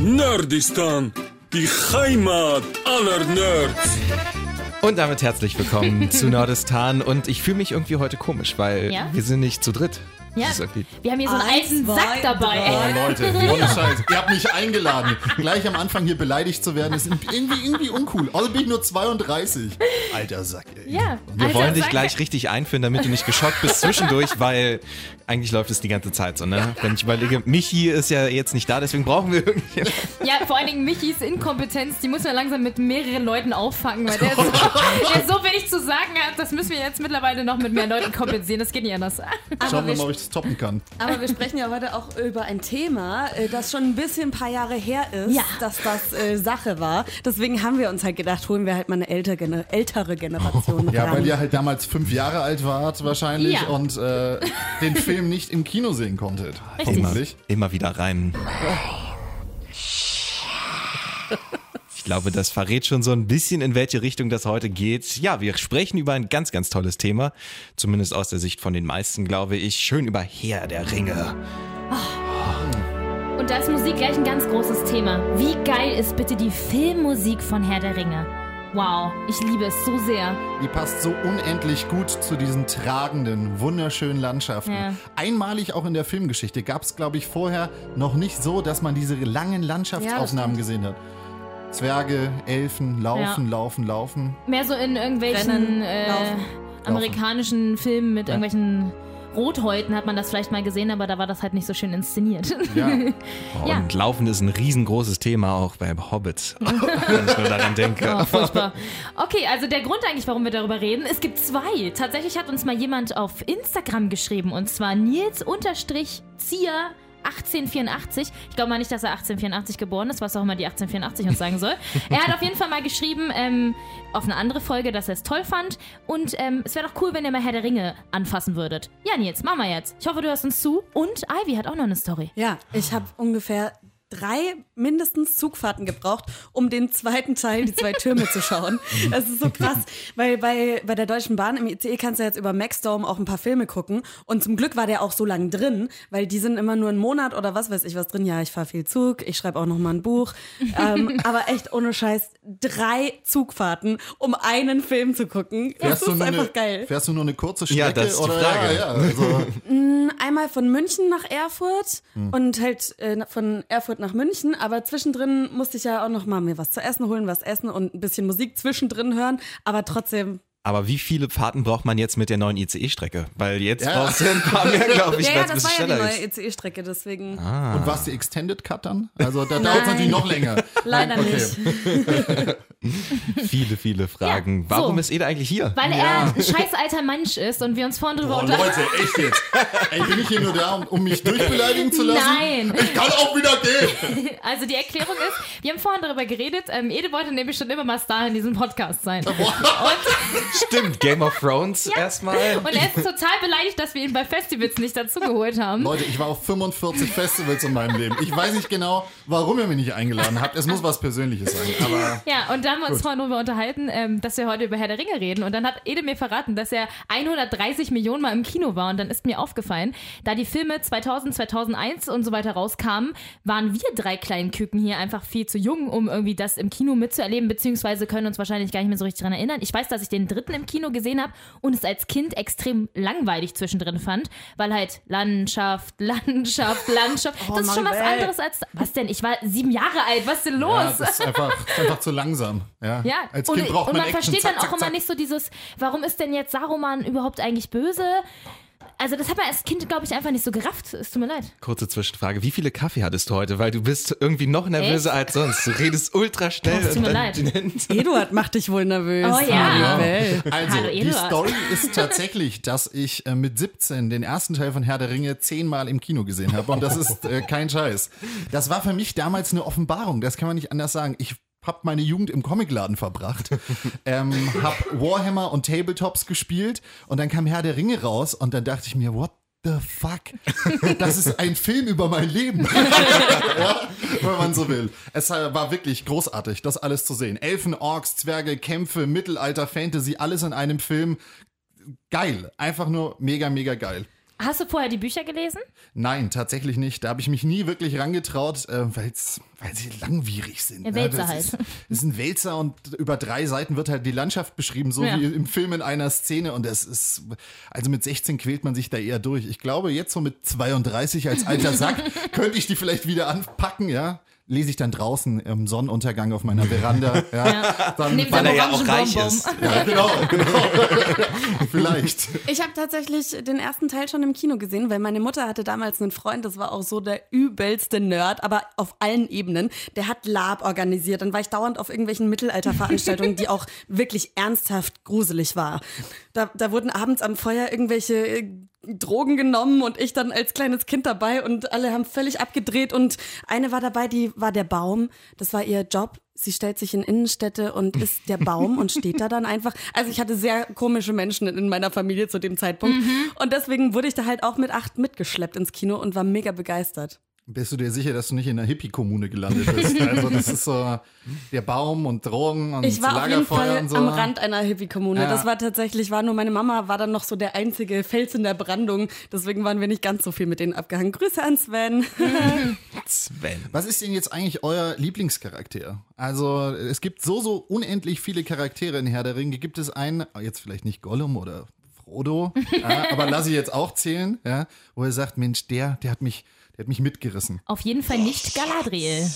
Nerdistan, die Heimat aller Nerds. Und damit herzlich willkommen zu Nordistan. Und ich fühle mich irgendwie heute komisch, weil Ja? wir sind nicht zu dritt. Ja, wir haben hier so einen Eins, alten zwei, Sack dabei. drei. Leute, ohne Scheiß. Ihr habt mich eingeladen. Gleich am Anfang hier beleidigt zu werden, ist irgendwie, irgendwie uncool. Also bin ich nur 32. Alter Sack, ey. Ja, Wir alter wollen dich Sack. gleich richtig einführen, damit du nicht geschockt bist zwischendurch, weil eigentlich läuft es die ganze Zeit so, ne? Wenn ich überlege, Michi ist ja jetzt nicht da, deswegen brauchen wir irgendwie. Ja, vor allen Dingen Michis Inkompetenz, die muss man langsam mit mehreren Leuten auffangen, weil der so, der so wenig zu sagen hat, das müssen wir jetzt mittlerweile noch mit mehr Leuten kompensieren. Das geht nicht anders. Schauen wir wir mal, ob ich das toppen kann. Aber wir sprechen ja heute auch über ein Thema, äh, das schon ein bisschen ein paar Jahre her ist, Ja. dass das äh, Sache war. Deswegen haben wir uns halt gedacht, holen wir halt mal eine ältere, ältere Generation Ja, ran. weil ihr halt damals fünf Jahre alt wart wahrscheinlich Ja. und äh, den Film nicht im Kino sehen konntet. Richtig. Hoffentlich. Immer wieder rein. Ich glaube, das verrät schon so ein bisschen, in welche Richtung das heute geht. Ja, wir sprechen über ein ganz, ganz tolles Thema. Zumindest aus der Sicht von den meisten, glaube ich. Schön über Herr der Ringe. Und da ist Musik gleich ein ganz großes Thema. Wie geil ist bitte die Filmmusik von Herr der Ringe? Wow, ich liebe es so sehr. Die passt so unendlich gut zu diesen tragenden, wunderschönen Landschaften. Ja. Einmalig auch in der Filmgeschichte gab es, glaube ich, vorher noch nicht so, dass man diese langen Landschaftsaufnahmen gesehen hat. Zwerge, Elfen, laufen, Ja. laufen, laufen. Mehr so in irgendwelchen Rennen, äh, laufen. amerikanischen Filmen mit irgendwelchen Rothäuten hat man das vielleicht mal gesehen, aber da war das halt nicht so schön inszeniert. Ja. Ja. Und Laufen ist ein riesengroßes Thema auch beim Hobbit. Wenn ich nur daran denke. Oh, furchtbar. Okay, also der Grund eigentlich, warum wir darüber reden, es gibt zwei. Tatsächlich hat uns mal jemand auf Instagram geschrieben und zwar Nils-Zier. 1884. Ich glaube mal nicht, dass er 1884 geboren ist, was auch immer die 1884 uns sagen soll. Er hat auf jeden Fall mal geschrieben ähm, auf eine andere Folge, dass er es toll fand. Und ähm, es wäre doch cool, wenn ihr mal Herr der Ringe anfassen würdet. Ja, Nils, machen wir jetzt. Ich hoffe, du hörst uns zu. Und Ivy hat auch noch eine Story. Ja, ich habe ungefähr drei mindestens Zugfahrten gebraucht, um den zweiten Teil, die zwei Türme zu schauen. Das ist so krass, weil bei, bei der Deutschen Bahn im ICE kannst du jetzt über Maxdome auch ein paar Filme gucken und zum Glück war der auch so lang drin, weil die sind immer nur einen Monat oder was weiß ich was drin. Ja, ich fahre viel Zug, ich schreibe auch noch mal ein Buch, ähm, aber echt ohne Scheiß drei Zugfahrten, um einen Film zu gucken. Das Fährst du ist nur einfach eine, geil. Fährst du nur eine kurze Strecke? Ja, das ist die oder? Frage. Ja, ja, also, einmal von München nach Erfurt und halt äh, von Erfurt nach München, aber zwischendrin musste ich ja auch noch mal mir was zu essen holen, was essen und ein bisschen Musik zwischendrin hören, aber trotzdem. Aber wie viele Fahrten braucht man jetzt mit der neuen ICE-Strecke? Weil jetzt Ja. brauchst du ein paar mehr, glaube ich, ja, weil ja, es ein das war ja die neue ist. ECE-Strecke, deswegen Und war es die Extended Cut dann? Also da dauert es natürlich noch länger. leider Okay. nicht. Viele, viele Fragen. Ja, so. Warum ist Ede eigentlich hier? Weil er ein scheiß alter Mensch ist und wir uns vorhin drüber Oh unterhalten. Leute, echt jetzt? Ey, bin ich hier nur da, um, um mich durchbeleidigen zu lassen? Nein. Ich kann auch wieder gehen. Also die Erklärung ist, wir haben vorhin darüber geredet, ähm, Ede wollte nämlich schon immer mal Star in diesem Podcast sein. Und, Stimmt, Game of Thrones erstmal. und er ist total beleidigt, dass wir ihn bei Festivals nicht dazugeholt haben. Leute, ich war auf 45 Festivals in meinem Leben. Ich weiß nicht genau, warum ihr mich nicht eingeladen habt. Es muss was Persönliches sein. Aber Ja, und da haben wir uns vorhin darüber unterhalten, ähm, dass wir heute über Herr der Ringe reden. Und dann hat Ede mir verraten, dass er 130 Millionen Mal im Kino war. Und dann ist mir aufgefallen, da die Filme 2000, 2001 und so weiter rauskamen, waren wir drei kleinen Küken hier einfach viel zu jung, um irgendwie das im Kino mitzuerleben, beziehungsweise können uns wahrscheinlich gar nicht mehr so richtig daran erinnern. Ich weiß, dass ich den dritten im Kino gesehen habe und es als Kind extrem langweilig zwischendrin fand, weil halt Landschaft, Landschaft, Landschaft. Oh das ist schon was ey. anderes als. Was denn? Ich war sieben Jahre alt. Was ist denn los? ja, das ist einfach, das ist einfach zu langsam. Ja, Ja, Als und, Kind braucht und man man Action. versteht zack, dann auch zack, immer zack. nicht so dieses, warum ist denn jetzt Saruman überhaupt eigentlich böse? Also das hat man als Kind, glaube ich, einfach nicht so gerafft. Es tut mir leid. Kurze Zwischenfrage. Wie viele Kaffee hattest du heute? Weil du bist irgendwie noch nervöser als sonst. Du redest ultra schnell. Es tut mir und leid. Eduard macht dich wohl nervös. Oh ja. Liebel. Also, Hallo, die. Story ist tatsächlich, dass ich äh, mit 17 den ersten Teil von Herr der Ringe zehnmal im Kino gesehen habe. Und das ist äh, kein Scheiß. Das war für mich damals eine Offenbarung. Das kann man nicht anders sagen. Ich habe meine Jugend im Comicladen verbracht, ähm, habe Warhammer und Tabletops gespielt und dann kam Herr der Ringe raus und dann dachte ich mir, what the fuck? Das ist ein Film über mein Leben. ja, wenn man so will. Es war wirklich großartig, das alles zu sehen. Elfen, Orks, Zwerge, Kämpfe, Mittelalter, Fantasy, alles in einem Film. Geil. Einfach nur mega, mega geil. Hast du vorher die Bücher gelesen? Nein, tatsächlich nicht. Da habe ich mich nie wirklich rangetraut, äh, weil's, weil sie langwierig sind. Ja, ne? Wälzer das halt. Ist, das ist ein Wälzer und über drei Seiten wird halt die Landschaft beschrieben, so Ja. wie im Film in einer Szene. Und das ist, also mit 16 quält man sich da eher durch. Ich glaube, jetzt so mit 32 als alter Sack könnte ich die vielleicht wieder anpacken, ja. Lese ich dann draußen im Sonnenuntergang auf meiner Veranda. Ja. Dann, Neben Weil er ja auch reich ist. ja, genau, genau. vielleicht. Ich habe tatsächlich den ersten Teil schon im Kino gesehen, weil meine Mutter hatte damals einen Freund, das war auch so der übelste Nerd, aber auf allen Ebenen. Der hat Lab organisiert. Dann war ich dauernd auf irgendwelchen Mittelalterveranstaltungen, die auch wirklich ernsthaft gruselig war. Da, da wurden abends am Feuer irgendwelche äh, Drogen genommen und ich dann als kleines Kind dabei und alle haben völlig abgedreht und eine war dabei, die war der Baum. Das war ihr Job. Sie stellt sich in Innenstädte und ist der Baum und steht da dann einfach. Also ich hatte sehr komische Menschen in meiner Familie zu dem Zeitpunkt und deswegen wurde ich da halt auch mit acht mitgeschleppt ins Kino und war mega begeistert. Bist du dir sicher, dass du nicht in einer Hippie-Kommune gelandet bist? Also das ist so der Baum und Drogen und Ich war auf jeden Lagerfeuer Fall und so. am Rand einer Hippie-Kommune. Ja. Das war tatsächlich, war nur meine Mama, war dann noch so der einzige Fels in der Brandung. Deswegen waren wir nicht ganz so viel mit denen abgehangen. Grüße an Sven. Sven. Was ist denn jetzt eigentlich euer Lieblingscharakter? Also es gibt so, so unendlich viele Charaktere in Herr der Ringe. Gibt es einen, jetzt vielleicht nicht Gollum oder Frodo, ja, aber lass ich jetzt auch zählen, ja, wo er sagt, Mensch, der, der hat mich, der hat mich mitgerissen. Auf jeden Fall nicht Galadriel.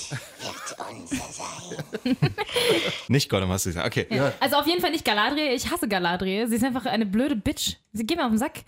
Nicht Gollum, hast du gesagt. Okay. Also auf jeden Fall nicht Galadriel. Ich hasse Galadriel. Sie ist einfach eine blöde Bitch. Sie geht mir auf den Sack.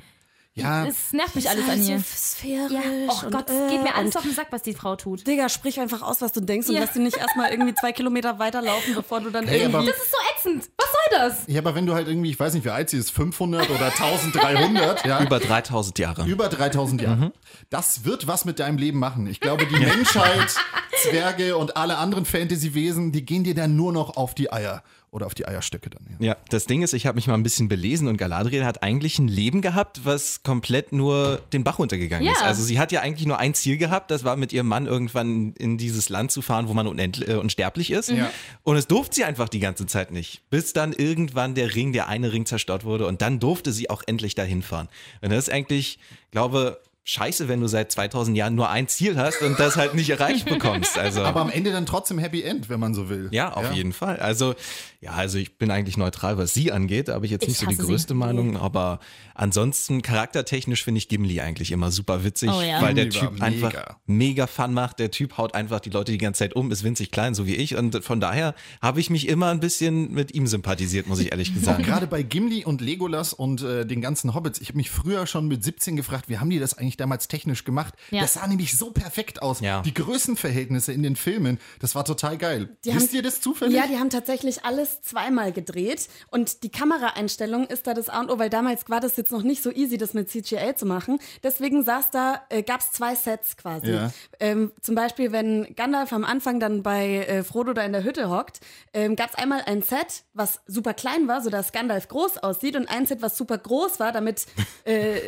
Ja, Es nervt mich alles an ihr. sphärisch. Ja, oh und, Gott, es geht mir äh, alles und auf den Sack, was die Frau tut. Digga, sprich einfach aus, was du denkst und Ja. lass dich nicht erstmal irgendwie zwei Kilometer weiterlaufen, bevor du dann Hey, irgendwie... Das ist so ätzend. Das? ja, aber wenn du halt irgendwie, ich weiß nicht, wie alt sie ist, 500 oder 1300, ja, Über 3000 Jahre. Über 3000 Jahre. Mhm. Das wird was mit deinem Leben machen. Ich glaube, die Menschheit, Zwerge und alle anderen Fantasy-Wesen, die gehen dir dann nur noch auf die Eier. Oder auf die Eierstöcke dann. Ja. Ja, das Ding ist, ich habe mich mal ein bisschen belesen und Galadriel hat eigentlich ein Leben gehabt, was komplett nur den Bach runtergegangen Ja. ist. Also sie hat ja eigentlich nur ein Ziel gehabt, das war mit ihrem Mann irgendwann in dieses Land zu fahren, wo man unendlich, äh, unsterblich ist. Ja. Und es durfte sie einfach die ganze Zeit nicht. Bis dann irgendwann der Ring, der eine Ring zerstört wurde und dann durfte sie auch endlich dahin fahren. Und das ist eigentlich, glaube scheiße, wenn du seit 2000 Jahren nur ein Ziel hast und das halt nicht erreicht bekommst. Also Aber am Ende dann trotzdem Happy End, wenn man so will. ja, auf jeden Fall. Also, ja, also ich bin eigentlich neutral, was sie angeht, aber ich jetzt Ich nicht so die größte sie. Meinung. Aber ansonsten charaktertechnisch finde ich Gimli eigentlich immer super witzig, Oh ja. weil der Typ einfach mega. mega Fun macht. Der Typ haut einfach die Leute die ganze Zeit um, ist winzig klein, so wie ich. Und von daher habe ich mich immer ein bisschen mit ihm sympathisiert, muss ich ehrlich sagen. gerade bei Gimli und Legolas und äh, den ganzen Hobbits, ich habe mich früher schon mit 17 gefragt, wie haben die das eigentlich damals technisch gemacht? Ja. Das sah nämlich so perfekt aus. Ja. Die Größenverhältnisse in den Filmen, das war total geil. Die Wisst haben- ihr das zufällig? Ja, die haben tatsächlich alles zweimal gedreht und die Kameraeinstellung ist da das A und O, weil damals war das jetzt noch nicht so easy, das mit CGI zu machen. Deswegen saß da, äh, gab es zwei Sets quasi. Ja. Ähm, zum Beispiel, wenn Gandalf am Anfang dann bei äh, Frodo da in der Hütte hockt, ähm, gab es einmal ein Set, was super klein war, sodass Gandalf groß aussieht und ein Set, was super groß war, damit äh,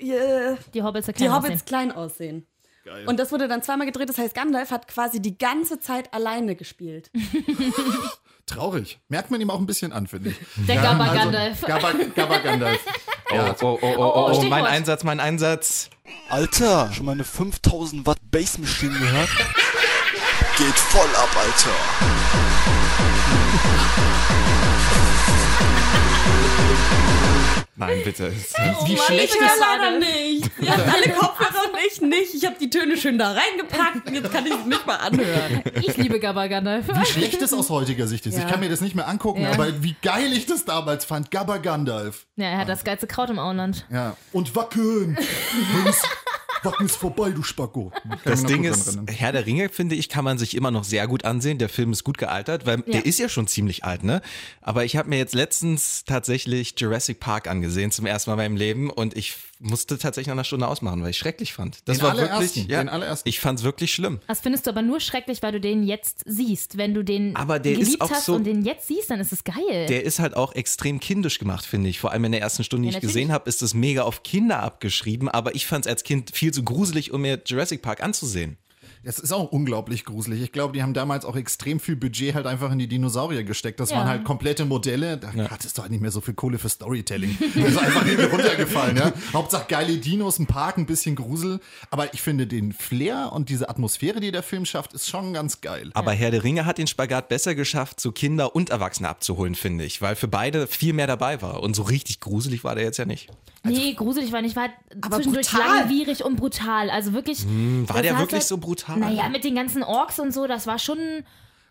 äh, Die Hobbits die erklären Hobbits klein aussehen. Und das wurde dann zweimal gedreht, das heißt, Gandalf hat quasi die ganze Zeit alleine gespielt. Traurig. Merkt man ihm auch ein bisschen an, finde ich. Der Gabba Gandalf. Gabba, Gabba Gandalf. Oh, oh, oh, oh, oh, oh, Stichwort. mein Einsatz, mein Einsatz. Alter, schon mal eine 5000 Watt Bass Machine gehört? Geht voll ab, Alter. Nein, bitte. Wie Mann, schlecht ich ist leider nicht. Ihr habt alle Kopfhörer und ich nicht. Ich habe die Töne schön da reingepackt und jetzt kann ich es nicht mal anhören. Ich liebe Gabba Gandalf. wie schlecht es aus heutiger Sicht ist. Ich Ja. kann mir das nicht mehr angucken, Ja. aber wie geil ich das damals fand. Gabba Gandalf. Ja, er hat das geilste Kraut im Auenland. Ja. Und wackeln. Wacken ist vorbei, du Spacko. Das Ding ist. Herr der Ringe, finde ich, kann man sich immer noch sehr gut ansehen. Der Film ist gut gealtert, weil der ist ja schon ziemlich alt, ne? Aber ich habe mir jetzt letztens tatsächlich Jurassic Park angesehen, zum ersten Mal in meinem Leben. Und ich musste tatsächlich nach einer Stunde ausmachen, weil ich schrecklich fand. Das Den war allerersten, wirklich, ja, den allerersten. ich fand's wirklich schlimm. Das findest du aber nur schrecklich, weil du den jetzt siehst. Wenn du den Aber der ist geliebt auch hast so- und den jetzt siehst, dann ist es geil. Der ist halt auch extrem kindisch gemacht, finde ich. Vor allem in der ersten Stunde, die Ja, ich gesehen habe, ist es mega auf Kinder abgeschrieben. Aber ich fand's als Kind viel zu gruselig, um mir Jurassic Park anzusehen. Das ist auch unglaublich gruselig. Ich glaube, die haben damals auch extrem viel Budget halt einfach in die Dinosaurier gesteckt. Das Ja. waren halt komplette Modelle. Da hattest du halt nicht mehr so viel Kohle für Storytelling. Das ist einfach hinten runtergefallen, ja. Hauptsache geile Dinos, ein Park, ein bisschen Grusel. Aber ich finde den Flair und diese Atmosphäre, die der Film schafft, ist schon ganz geil. Aber Herr der Ringe hat den Spagat besser geschafft, so Kinder und Erwachsene abzuholen, finde ich, weil für beide viel mehr dabei war. Und so richtig gruselig war der jetzt ja nicht. Nee, gruselig war nicht. War Aber zwischendurch brutal. langwierig und brutal. Also wirklich. Hm, War der wirklich halt- so brutal? Naja, mit den ganzen Orks und so, das war schon.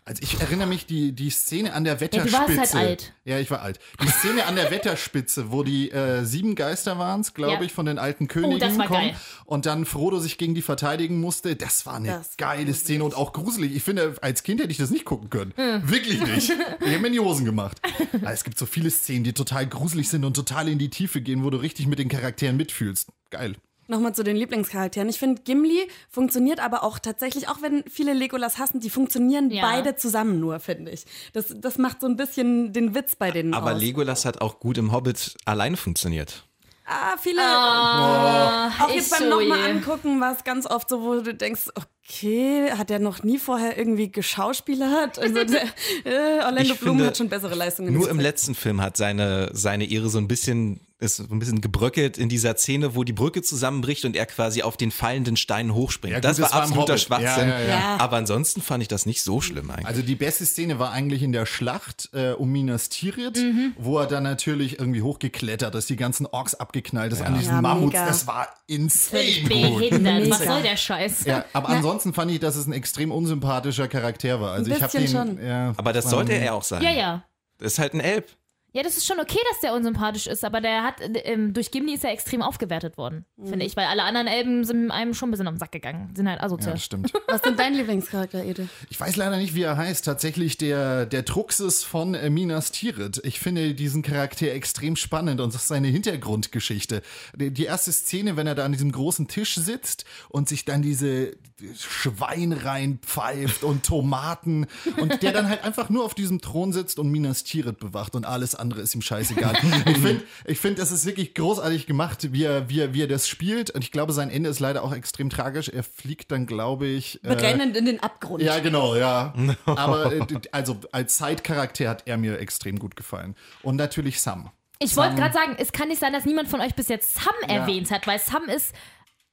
Also ich erinnere mich die, die Szene an der du Wetterspitze. warst halt alt. Ja, ich war alt. Die Szene an der Wetterspitze, wo die äh, sieben Geister waren es, glaube Ja. Oh, ich, von den alten Königen das war kommen geil. und dann Frodo sich gegen die verteidigen musste. Das war eine Das war geile Szene und auch gruselig. Ich finde, als Kind hätte ich das nicht gucken können. Hm. Wirklich nicht. Ich hätte mir in die Hosen gemacht. Aber es gibt so viele Szenen, die total gruselig sind und total in die Tiefe gehen, wo du richtig mit den Charakteren mitfühlst. Geil. Nochmal zu den Lieblingscharakteren. Ich finde, Gimli funktioniert aber auch tatsächlich, auch wenn viele Legolas hassen, die funktionieren Ja. beide zusammen nur, finde ich. Das, das macht so ein bisschen den Witz bei denen Aber aus. Legolas hat auch gut im Hobbit alleine funktioniert. Ah, viele. auch ich jetzt beim so nochmal angucken war es ganz oft so, wo du denkst, okay, hat der noch nie vorher irgendwie geschauspielert? Also der, äh, Orlando Ich Bloom finde, hat schon bessere Leistungen Nur im letzten Film hat seine, seine Ehre so ein bisschen ist so ein bisschen gebröckelt in dieser Szene, wo die Brücke zusammenbricht und er quasi auf den fallenden Stein hochspringt. Ja, gut, das war das war im absoluter. Schwachsinn. Ja, ja, ja. Aber ansonsten fand ich das nicht so schlimm eigentlich. Also die beste Szene war eigentlich in der Schlacht äh, um Minas Tirith, Mhm. wo er dann natürlich irgendwie hochgeklettert ist, die ganzen Orks abgeknallt ist an diesen Ja, Mammuts. mega. Das war insane gut. Behindert. Was soll der Scheiß? Ja, aber ansonsten fand ich, dass es ein extrem unsympathischer Charakter war. Also Ein ich habe den, bisschen schon. ja, Aber das sollte er auch sein. Ja, ja. Das ist halt ein Elb. Ja, das ist schon okay, dass der unsympathisch ist, aber der hat, ähm, durch Gimli ist er extrem aufgewertet worden, finde ich, weil alle anderen Elben sind einem schon ein bisschen auf den Sack gegangen, sind halt ja, asozial. das stimmt. Was ist denn dein Lieblingscharakter, Ede? Ich weiß leider nicht, wie er heißt. Tatsächlich der, der Truxes von äh, Minas Tirith. Ich finde diesen Charakter extrem spannend und das ist seine Hintergrundgeschichte. Die, die erste Szene, wenn er da an diesem großen Tisch sitzt und sich dann diese Schwein reinpfeift und Tomaten und der dann halt einfach nur auf diesem Thron sitzt und Minas Tirith bewacht und alles andere ist ihm scheißegal. ich finde, ich find, das ist wirklich großartig gemacht, wie er, wie, er, wie er das spielt und ich glaube, sein Ende ist leider auch extrem tragisch. Er fliegt dann, glaube ich... äh, Brennend in den Abgrund. ja, genau, ja. Aber äh, also als Side-Charakter hat er mir extrem gut gefallen. Und natürlich Sam. Ich wollte gerade sagen, es kann nicht sein, dass niemand von euch bis jetzt Sam erwähnt hat, weil Sam ist.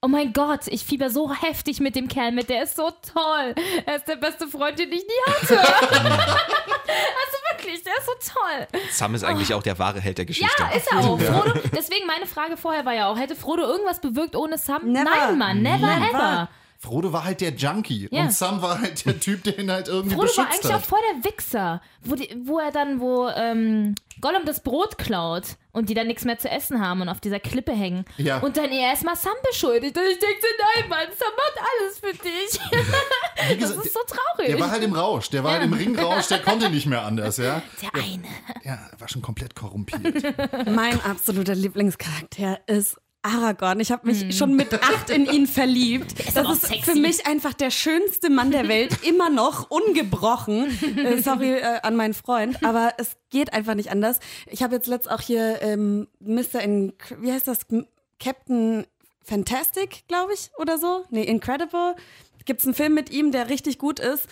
Oh mein Gott, ich fieber so heftig mit dem Kerl mit, der ist so toll. Er ist der beste Freund, den ich nie hatte. also wirklich, der ist so toll. Sam ist eigentlich auch der wahre Held der Geschichte. Ja, ist er auch. Frodo, deswegen meine Frage vorher war ja auch, hätte Frodo irgendwas bewirkt ohne Sam? Never. Nein, Mann, never Never. ever. Frodo war halt der Junkie Ja. und Sam war halt der Typ, der ihn halt irgendwie Frodo war beschützt eigentlich auch hat. voll der Wichser, wo, die, wo er dann, wo ähm, Gollum das Brot klaut und die dann nichts mehr zu essen haben und auf dieser Klippe hängen. Ja. Und dann er erstmal Sam beschuldigt. Und ich denke so, nein, Mann, Sam macht alles für dich. Wie das gesagt, ist so traurig. Der war halt im Rausch, der war halt im Ringrausch, der konnte nicht mehr anders, ja. der eine. Ja, war schon komplett korrumpiert. Mein absoluter Lieblingscharakter ist Aragorn. Ich habe mich schon mit acht in ihn verliebt. das aber ist sexy. für mich einfach der schönste Mann der Welt, immer noch ungebrochen. Äh, sorry äh, an meinen Freund, aber es geht einfach nicht anders. Ich habe jetzt letzt auch hier ähm, Mr. In, wie heißt das? Captain Fantastic, glaube ich, oder so. Nee, Incredible. Gibt es einen Film mit ihm, der richtig gut ist.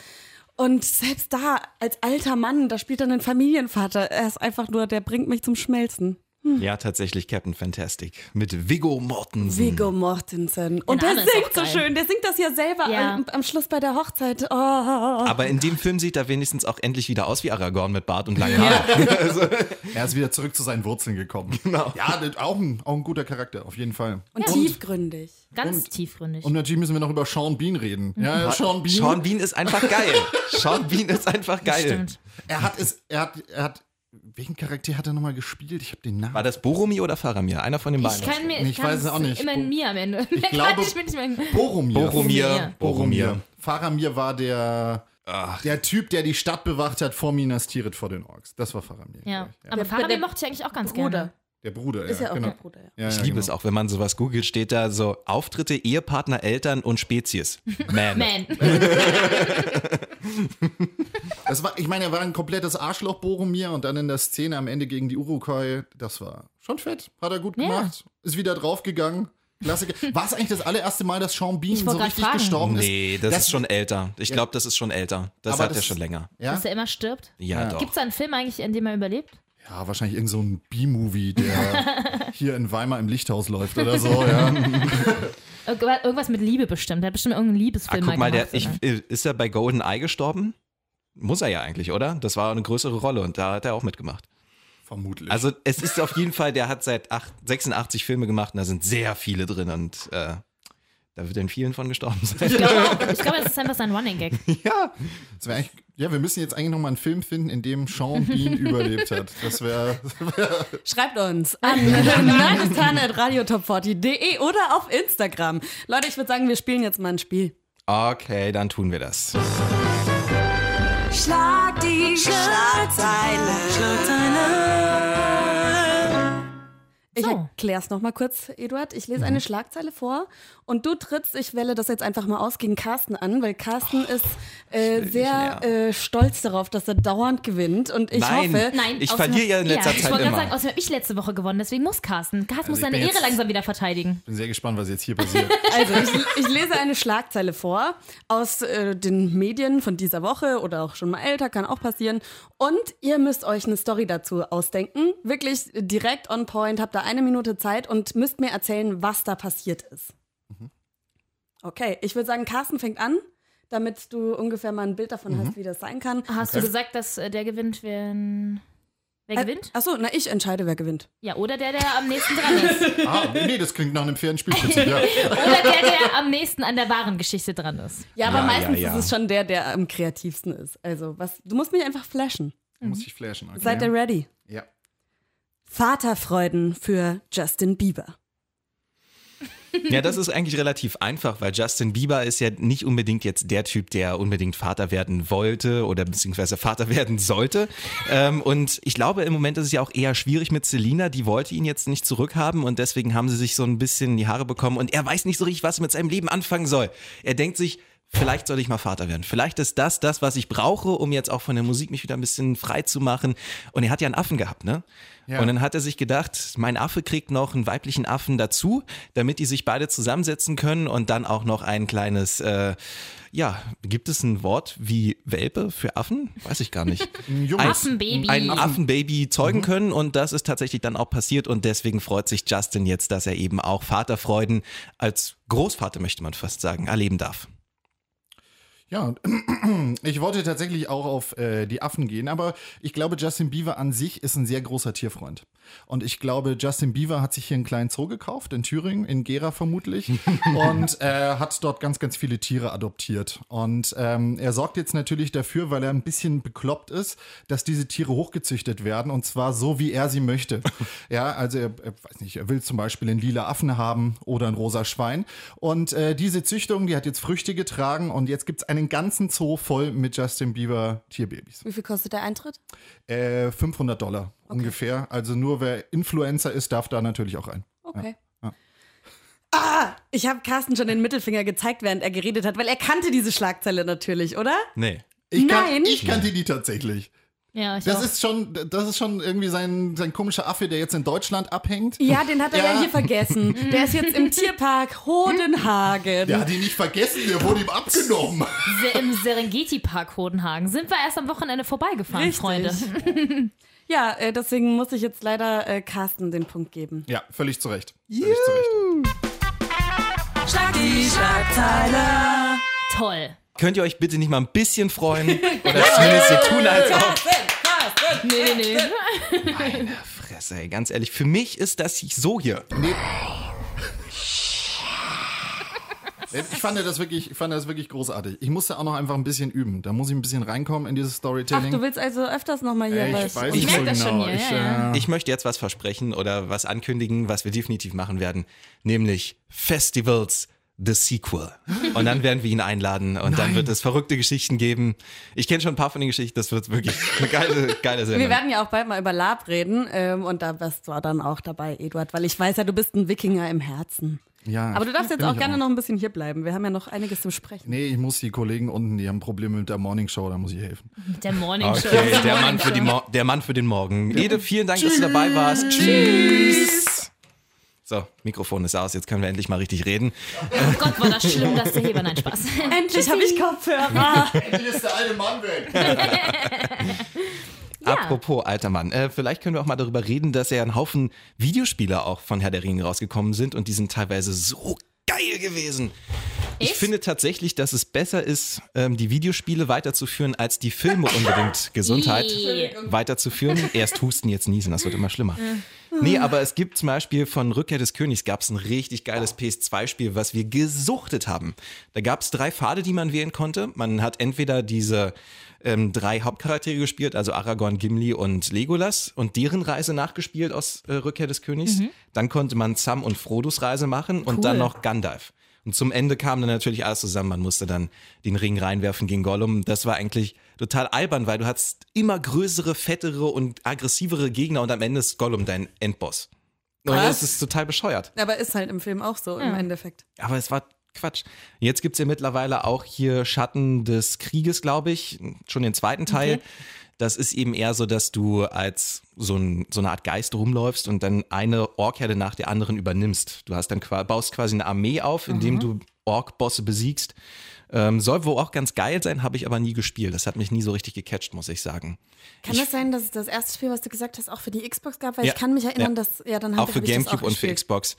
Und selbst da, als alter Mann, da spielt er einen Familienvater. Er ist einfach nur, der bringt mich zum Schmelzen. Ja, tatsächlich Captain Fantastic. Mit Viggo Mortensen. Vigo Mortensen. Und Der der, singt auch so schön. Der singt das ja selber Ja. Am, am Schluss bei der Hochzeit. Oh. Aber in dem Film sieht er wenigstens auch endlich wieder aus wie Aragorn mit Bart und langen Haaren. er ist wieder zurück zu seinen Wurzeln gekommen. Genau. Ja, auch ein, auch ein guter Charakter, auf jeden Fall. Und tiefgründig. Ganz tiefgründig. Und natürlich müssen wir noch über Sean Bean reden. Ja, Sean Bean. Sean Bean ist einfach geil. Sean Bean ist einfach geil. Stimmt. Er hat es, er hat, er hat, welchen Charakter hat er nochmal gespielt? Ich habe den Namen. War das Boromir oder Faramir? Einer von den Ich beiden. kann mir, Ich ich kann weiß es auch nicht. Immer in mir am Ende. Ich glaube- ich mir nicht mehr. Boromir. Boromir. Boromir. Faramir war der, der Typ, der die Stadt bewacht hat vor Minas Tirith vor den Orks. Das war Faramir. Ja. ich. Aber Der- Faramir der mochte ich eigentlich auch ganz Bruder. gerne. Der Bruder, Ist ja auch genau. der Bruder. Ja. Ja, Ich ja, liebe genau. es auch, wenn man sowas googelt, steht da so Auftritte, Ehepartner, Eltern und Spezies. Man. Man. Das war, ich meine, er war ein komplettes Arschloch, Boromir, und dann in der Szene am Ende gegen die Urukai, das war schon fett. Hat er gut Ja. gemacht. Ist wieder draufgegangen. Klassiker. War es eigentlich das allererste Mal, dass Sean Bean so richtig fragen. gestorben ist? Nee, das, ist schon älter. Ich glaube, das ist schon älter. Das Aber hat das- er schon länger. Ja? Dass er immer stirbt? Ja, doch. Gibt es da einen Film eigentlich, in dem er überlebt? Ja, wahrscheinlich irgend so ein B-Movie, der hier in Weimar im Lichthaus läuft oder so. Ja. Irgendwas mit Liebe bestimmt. Er hat bestimmt irgendeinen Ah, Liebesfilm guck mal, der, gemacht, ich, oder? äh, ist er bei Golden Eye gestorben? Muss er ja eigentlich, oder? Das war eine größere Rolle und da hat er auch mitgemacht. Vermutlich. Also es ist auf jeden Fall, der hat seit acht, 86 Filme gemacht und da sind sehr viele drin und äh, da wird er in vielen von gestorben sein. Ich glaube, ich glaube, das ist einfach sein Running Gag. ja. Wär ja, wir müssen jetzt eigentlich noch mal einen Film finden, in dem Sean Bean überlebt hat. Das wäre. Schreibt uns an radiotop40.de oder auf Instagram. Leute, ich würde sagen, wir spielen jetzt mal ein Spiel. Okay, dann tun wir das. Schlag die Schlagzeile. Ich So. erkläre es nochmal kurz, Eduard. Ich lese eine Schlagzeile vor und du trittst, ich wähle das jetzt einfach mal aus, gegen Carsten an, weil Carsten ist äh, sehr äh, stolz darauf, dass er dauernd gewinnt und ich Nein. hoffe, Nein, Ich verliere ja in letzter ich Zeit wollte gerade immer. sagen, außerdem habe ich letzte Woche gewonnen, deswegen muss Carsten. Carsten muss ich seine Ehre jetzt- langsam wieder verteidigen. bin sehr gespannt, was jetzt hier passiert. Also, ich, ich lese eine Schlagzeile vor aus äh, den Medien von dieser Woche oder auch schon mal älter, kann auch passieren. Und ihr müsst euch eine Story dazu ausdenken. Wirklich direkt on point, habt da eine Minute Zeit und müsst mir erzählen, was da passiert ist. Okay, ich würde sagen, Carsten fängt an, damit du ungefähr mal ein Bild davon hast, wie das sein kann. Hast du gesagt, dass äh, der gewinnt, wenn. Wer Äh, gewinnt? Achso, na, ich entscheide, wer gewinnt. Ja, oder der, der am nächsten dran ist. Ah, nee, das klingt nach einem fairen Spielprinzip. Ja. Oder der, der am nächsten an der wahren Geschichte dran ist. Ja, aber Ja, meistens ja, ja. ist es schon der, der am kreativsten ist. Also, was, du musst mich einfach flashen. Muss ich flashen. Okay. Seid ihr ready? Vaterfreuden für Justin Bieber. Ja, das ist eigentlich relativ einfach, weil Justin Bieber ist ja nicht unbedingt jetzt der Typ, der unbedingt Vater werden wollte oder beziehungsweise Vater werden sollte. Ähm, und ich glaube, im Moment ist es ja auch eher schwierig mit Selina. Die wollte ihn jetzt nicht zurückhaben und deswegen haben sie sich so ein bisschen in die Haare bekommen und er weiß nicht so richtig, was er mit seinem Leben anfangen soll. Er denkt sich, Vielleicht soll ich mal Vater werden. Vielleicht ist das das, was ich brauche, um jetzt auch von der Musik mich wieder ein bisschen frei zu machen. Und er hat ja einen Affen gehabt, ne? Ja. Und dann hat er sich gedacht, mein Affe kriegt noch einen weiblichen Affen dazu, damit die sich beide zusammensetzen können und dann auch noch ein kleines, äh, ja, gibt es ein Wort wie Welpe für Affen? Weiß ich gar nicht. Ein Affenbaby. Ein Affenbaby zeugen können und das ist tatsächlich dann auch passiert und deswegen freut sich Justin jetzt, dass er eben auch Vaterfreuden als Großvater, möchte man fast sagen, erleben darf. Ja, ich wollte tatsächlich auch auf äh, die Affen gehen, aber ich glaube, Justin Bieber an sich ist ein sehr großer Tierfreund. Und ich glaube, Justin Bieber hat sich hier einen kleinen Zoo gekauft, in Thüringen, in Gera vermutlich, und äh, hat dort ganz, ganz viele Tiere adoptiert. Und ähm, er sorgt jetzt natürlich dafür, weil er ein bisschen bekloppt ist, dass diese Tiere hochgezüchtet werden, und zwar so, wie er sie möchte. Ja, also er, er weiß nicht, er will zum Beispiel einen lila Affen haben oder ein rosa Schwein. Und äh, diese Züchtung, die hat jetzt Früchte getragen und jetzt gibt's einen ganzen Zoo voll mit Justin Bieber Tierbabys. Wie viel kostet der Eintritt? Äh, 500 Dollar ungefähr. Also nur wer Influencer ist, darf da natürlich auch rein. Okay. Ja. Ah, ich habe Carsten schon den Mittelfinger gezeigt, während er geredet hat, weil er kannte diese Schlagzeile natürlich, oder? Nee. Ich, kan Nein. ich kannte die tatsächlich. Ja, ich Das auch. ist schon, das ist schon irgendwie sein, sein komischer Affe, der jetzt in Deutschland abhängt. Ja, den hat er ja, Ja. hier vergessen. Der ist jetzt im Tierpark Hodenhagen. Der hat ihn nicht vergessen, der wurde ihm abgenommen. Im Serengeti-Park Hodenhagen sind wir erst am Wochenende vorbeigefahren, Richtig. Freunde. Ja, äh, deswegen muss ich jetzt leider äh, Carsten den Punkt geben. Ja, völlig zu Recht. Völlig zu Recht. Schlag die Schlagzeile. Toll. Könnt ihr euch bitte nicht mal ein bisschen freuen? Oder zumindest so tun, als ob. Nee, nee, nee. Meine Fresse, ey, ganz ehrlich. Für mich ist das so hier. Ich fand das wirklich, ich fand das wirklich großartig. Ich musste auch noch einfach ein bisschen üben. Da muss ich ein bisschen reinkommen in dieses Ach, Storytelling. du willst also öfters nochmal hier ich was. weiß Ich merk das schon genau. hier, ich, ja, ja. Äh, Ich möchte jetzt was versprechen oder was ankündigen, was wir definitiv machen werden, nämlich Festivals The Sequel. Und dann werden wir ihn einladen und dann wird es verrückte Geschichten geben. Ich kenne schon ein paar von den Geschichten, das wird wirklich eine geile, geile Sendung. Wir werden ja auch bald mal über Lab reden ähm, und da bist du dann auch dabei, Eduard, weil ich weiß ja, du bist ein Wikinger im Herzen. ja, Aber du darfst jetzt auch gerne noch ein bisschen hier bleiben. Wir haben ja noch einiges zu sprechen. Nee, ich muss die Kollegen unten, die haben Probleme mit der Morning Show, da muss ich helfen. Der Morning Show. Okay, der Mann, für die Mo der Mann für den Morgen. Ede, vielen Dank, dass du dabei warst. Tschüss. So, Mikrofon ist aus, jetzt können wir endlich mal richtig reden. Oh Gott, war das schlimm, dass der Heber, nein, Spaß. Endlich habe ich Kopfhörer. Endlich ist der alte Mann weg. Apropos alter Mann, äh, vielleicht können wir auch mal darüber reden, dass ja ein Haufen Videospiele auch von Herr der Ringe rausgekommen sind und die sind teilweise so geil gewesen. Ich Echt? finde tatsächlich, dass es besser ist, ähm, die Videospiele weiterzuführen, als die Filme unbedingt Gesundheit weiterzuführen. Erst husten, jetzt niesen, das wird immer schlimmer. Nee, aber es gibt zum Beispiel von Rückkehr des Königs gab es ein richtig geiles PS2-Spiel, was wir gesuchtet haben. Da gab es drei Pfade, die man wählen konnte. Man hat entweder diese ähm, drei Hauptcharaktere gespielt, also Aragorn, Gimli und Legolas und deren Reise nachgespielt aus äh, Rückkehr des Königs. Dann konnte man Sam und Frodos Reise machen und dann noch Gandalf. Und zum Ende kam dann natürlich alles zusammen. Man musste dann den Ring reinwerfen gegen Gollum. Das war eigentlich total albern, weil du hattest immer größere, fettere und aggressivere Gegner und am Ende ist Gollum dein Endboss. Und Was? das ist total bescheuert. Aber ist halt im Film auch so im Endeffekt. Aber es war Quatsch. Jetzt gibt's ja mittlerweile auch hier Schatten des Krieges, glaube ich, schon den zweiten Teil. Das ist eben eher so, dass du als so, ein, so eine Art Geist rumläufst und dann eine Orkherde nach der anderen übernimmst. Du hast dann baust quasi eine Armee auf, indem du Ork-Bosse besiegst. Ähm, soll wohl auch ganz geil sein, habe ich aber nie gespielt. Das hat mich nie so richtig gecatcht, muss ich sagen. Kann das sein, dass es das erste Spiel, was du gesagt hast, auch für die Xbox gab? Weil Ja. ich kann mich erinnern, Ja. dass, ja, dann auch für ich GameCube auch und für. Xbox.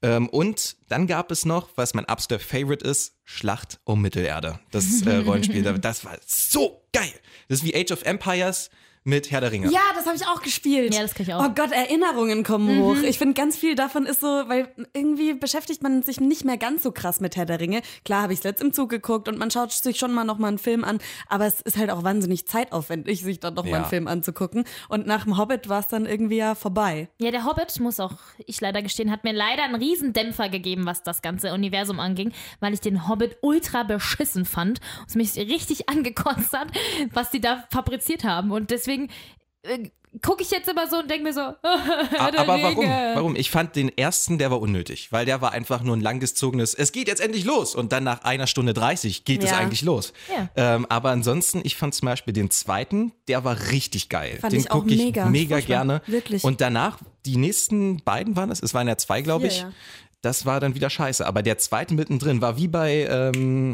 Ähm, und dann gab es noch, was mein absoluter Favorite ist, Schlacht um Mittelerde. Das äh, Rollenspiel. Da- Das war so geil. Das ist wie Age of Empires mit Herr der Ringe. Ja, das habe ich auch gespielt. Ja, das kenn ich auch. Oh Gott, Erinnerungen kommen hoch. Ich finde, ganz viel davon ist so, weil irgendwie beschäftigt man sich nicht mehr ganz so krass mit Herr der Ringe. Klar habe ich es letzt im Zug geguckt und man schaut sich schon mal noch mal einen Film an, aber es ist halt auch wahnsinnig zeitaufwendig, sich dann noch mal Ja. einen Film anzugucken. Und nach dem Hobbit war es dann irgendwie ja vorbei. Ja, der Hobbit, muss auch ich leider gestehen, hat mir leider einen riesen Dämpfer gegeben, was das ganze Universum anging, weil ich den Hobbit ultra beschissen fand und es mich richtig angekotzt hat, was die da fabriziert haben. Und deswegen äh, gucke ich jetzt immer so und denke mir so, Aber warum? Warum? Ich fand den ersten, der war unnötig, weil der war einfach nur ein langgezogenes, es geht jetzt endlich los und dann nach einer Stunde 30 geht es Ja. eigentlich los. Ja. Ähm, aber ansonsten, ich fand zum Beispiel den zweiten, der war richtig geil. Fand den ich auch guck ich mega. mega gerne. Wirklich. Und danach, die nächsten beiden waren es, es waren ja zwei, glaube ich. ja. Das war dann wieder scheiße. Aber der zweite mittendrin war wie bei, ähm,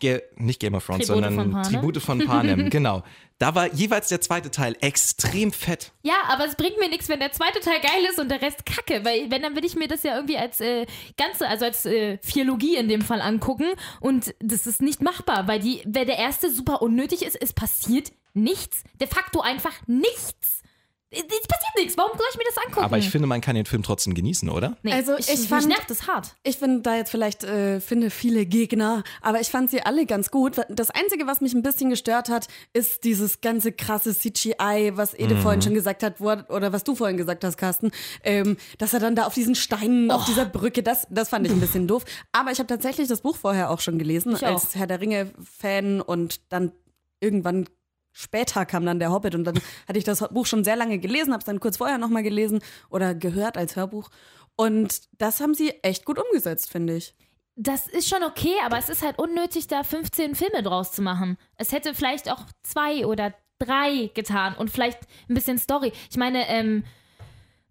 Ge nicht Game of Thrones, Tribute sondern von. Tribute von Panem, genau. Da war jeweils der zweite Teil extrem fett. Ja, aber es bringt mir nichts, wenn der zweite Teil geil ist und der Rest kacke. Weil wenn, dann will ich mir das ja irgendwie als äh, Ganze, also als äh, Philologie in dem Fall angucken. Und das ist nicht machbar, weil, die, weil der erste super unnötig ist. Es passiert nichts. De facto einfach nichts. Es es passiert nichts. Warum soll ich mir das angucken? Aber ich finde, man kann den Film trotzdem genießen, oder? nee, Also, ich, ich fand- nervt das hart. Ich finde da jetzt vielleicht, äh, finde viele Gegner, aber ich fand sie alle ganz gut. Das Einzige, was mich ein bisschen gestört hat, ist dieses ganze krasse CGI, was Ede vorhin schon gesagt hat, wo, er- oder was du vorhin gesagt hast, Carsten, ähm, dass er dann da auf diesen Steinen, auf dieser Brücke, das, das fand ich ein bisschen doof. Aber ich habe tatsächlich das Buch vorher auch schon gelesen, Ich auch. als Herr der Ringe-Fan und dann irgendwann später kam dann der Hobbit und dann hatte ich das Buch schon sehr lange gelesen, habe es dann kurz vorher nochmal gelesen oder gehört als Hörbuch. Und das haben sie echt gut umgesetzt, finde ich. Das ist schon okay, aber es ist halt unnötig, da 15 Filme draus zu machen. Es hätte vielleicht auch zwei oder drei getan und vielleicht ein bisschen Story. Ich meine, ähm,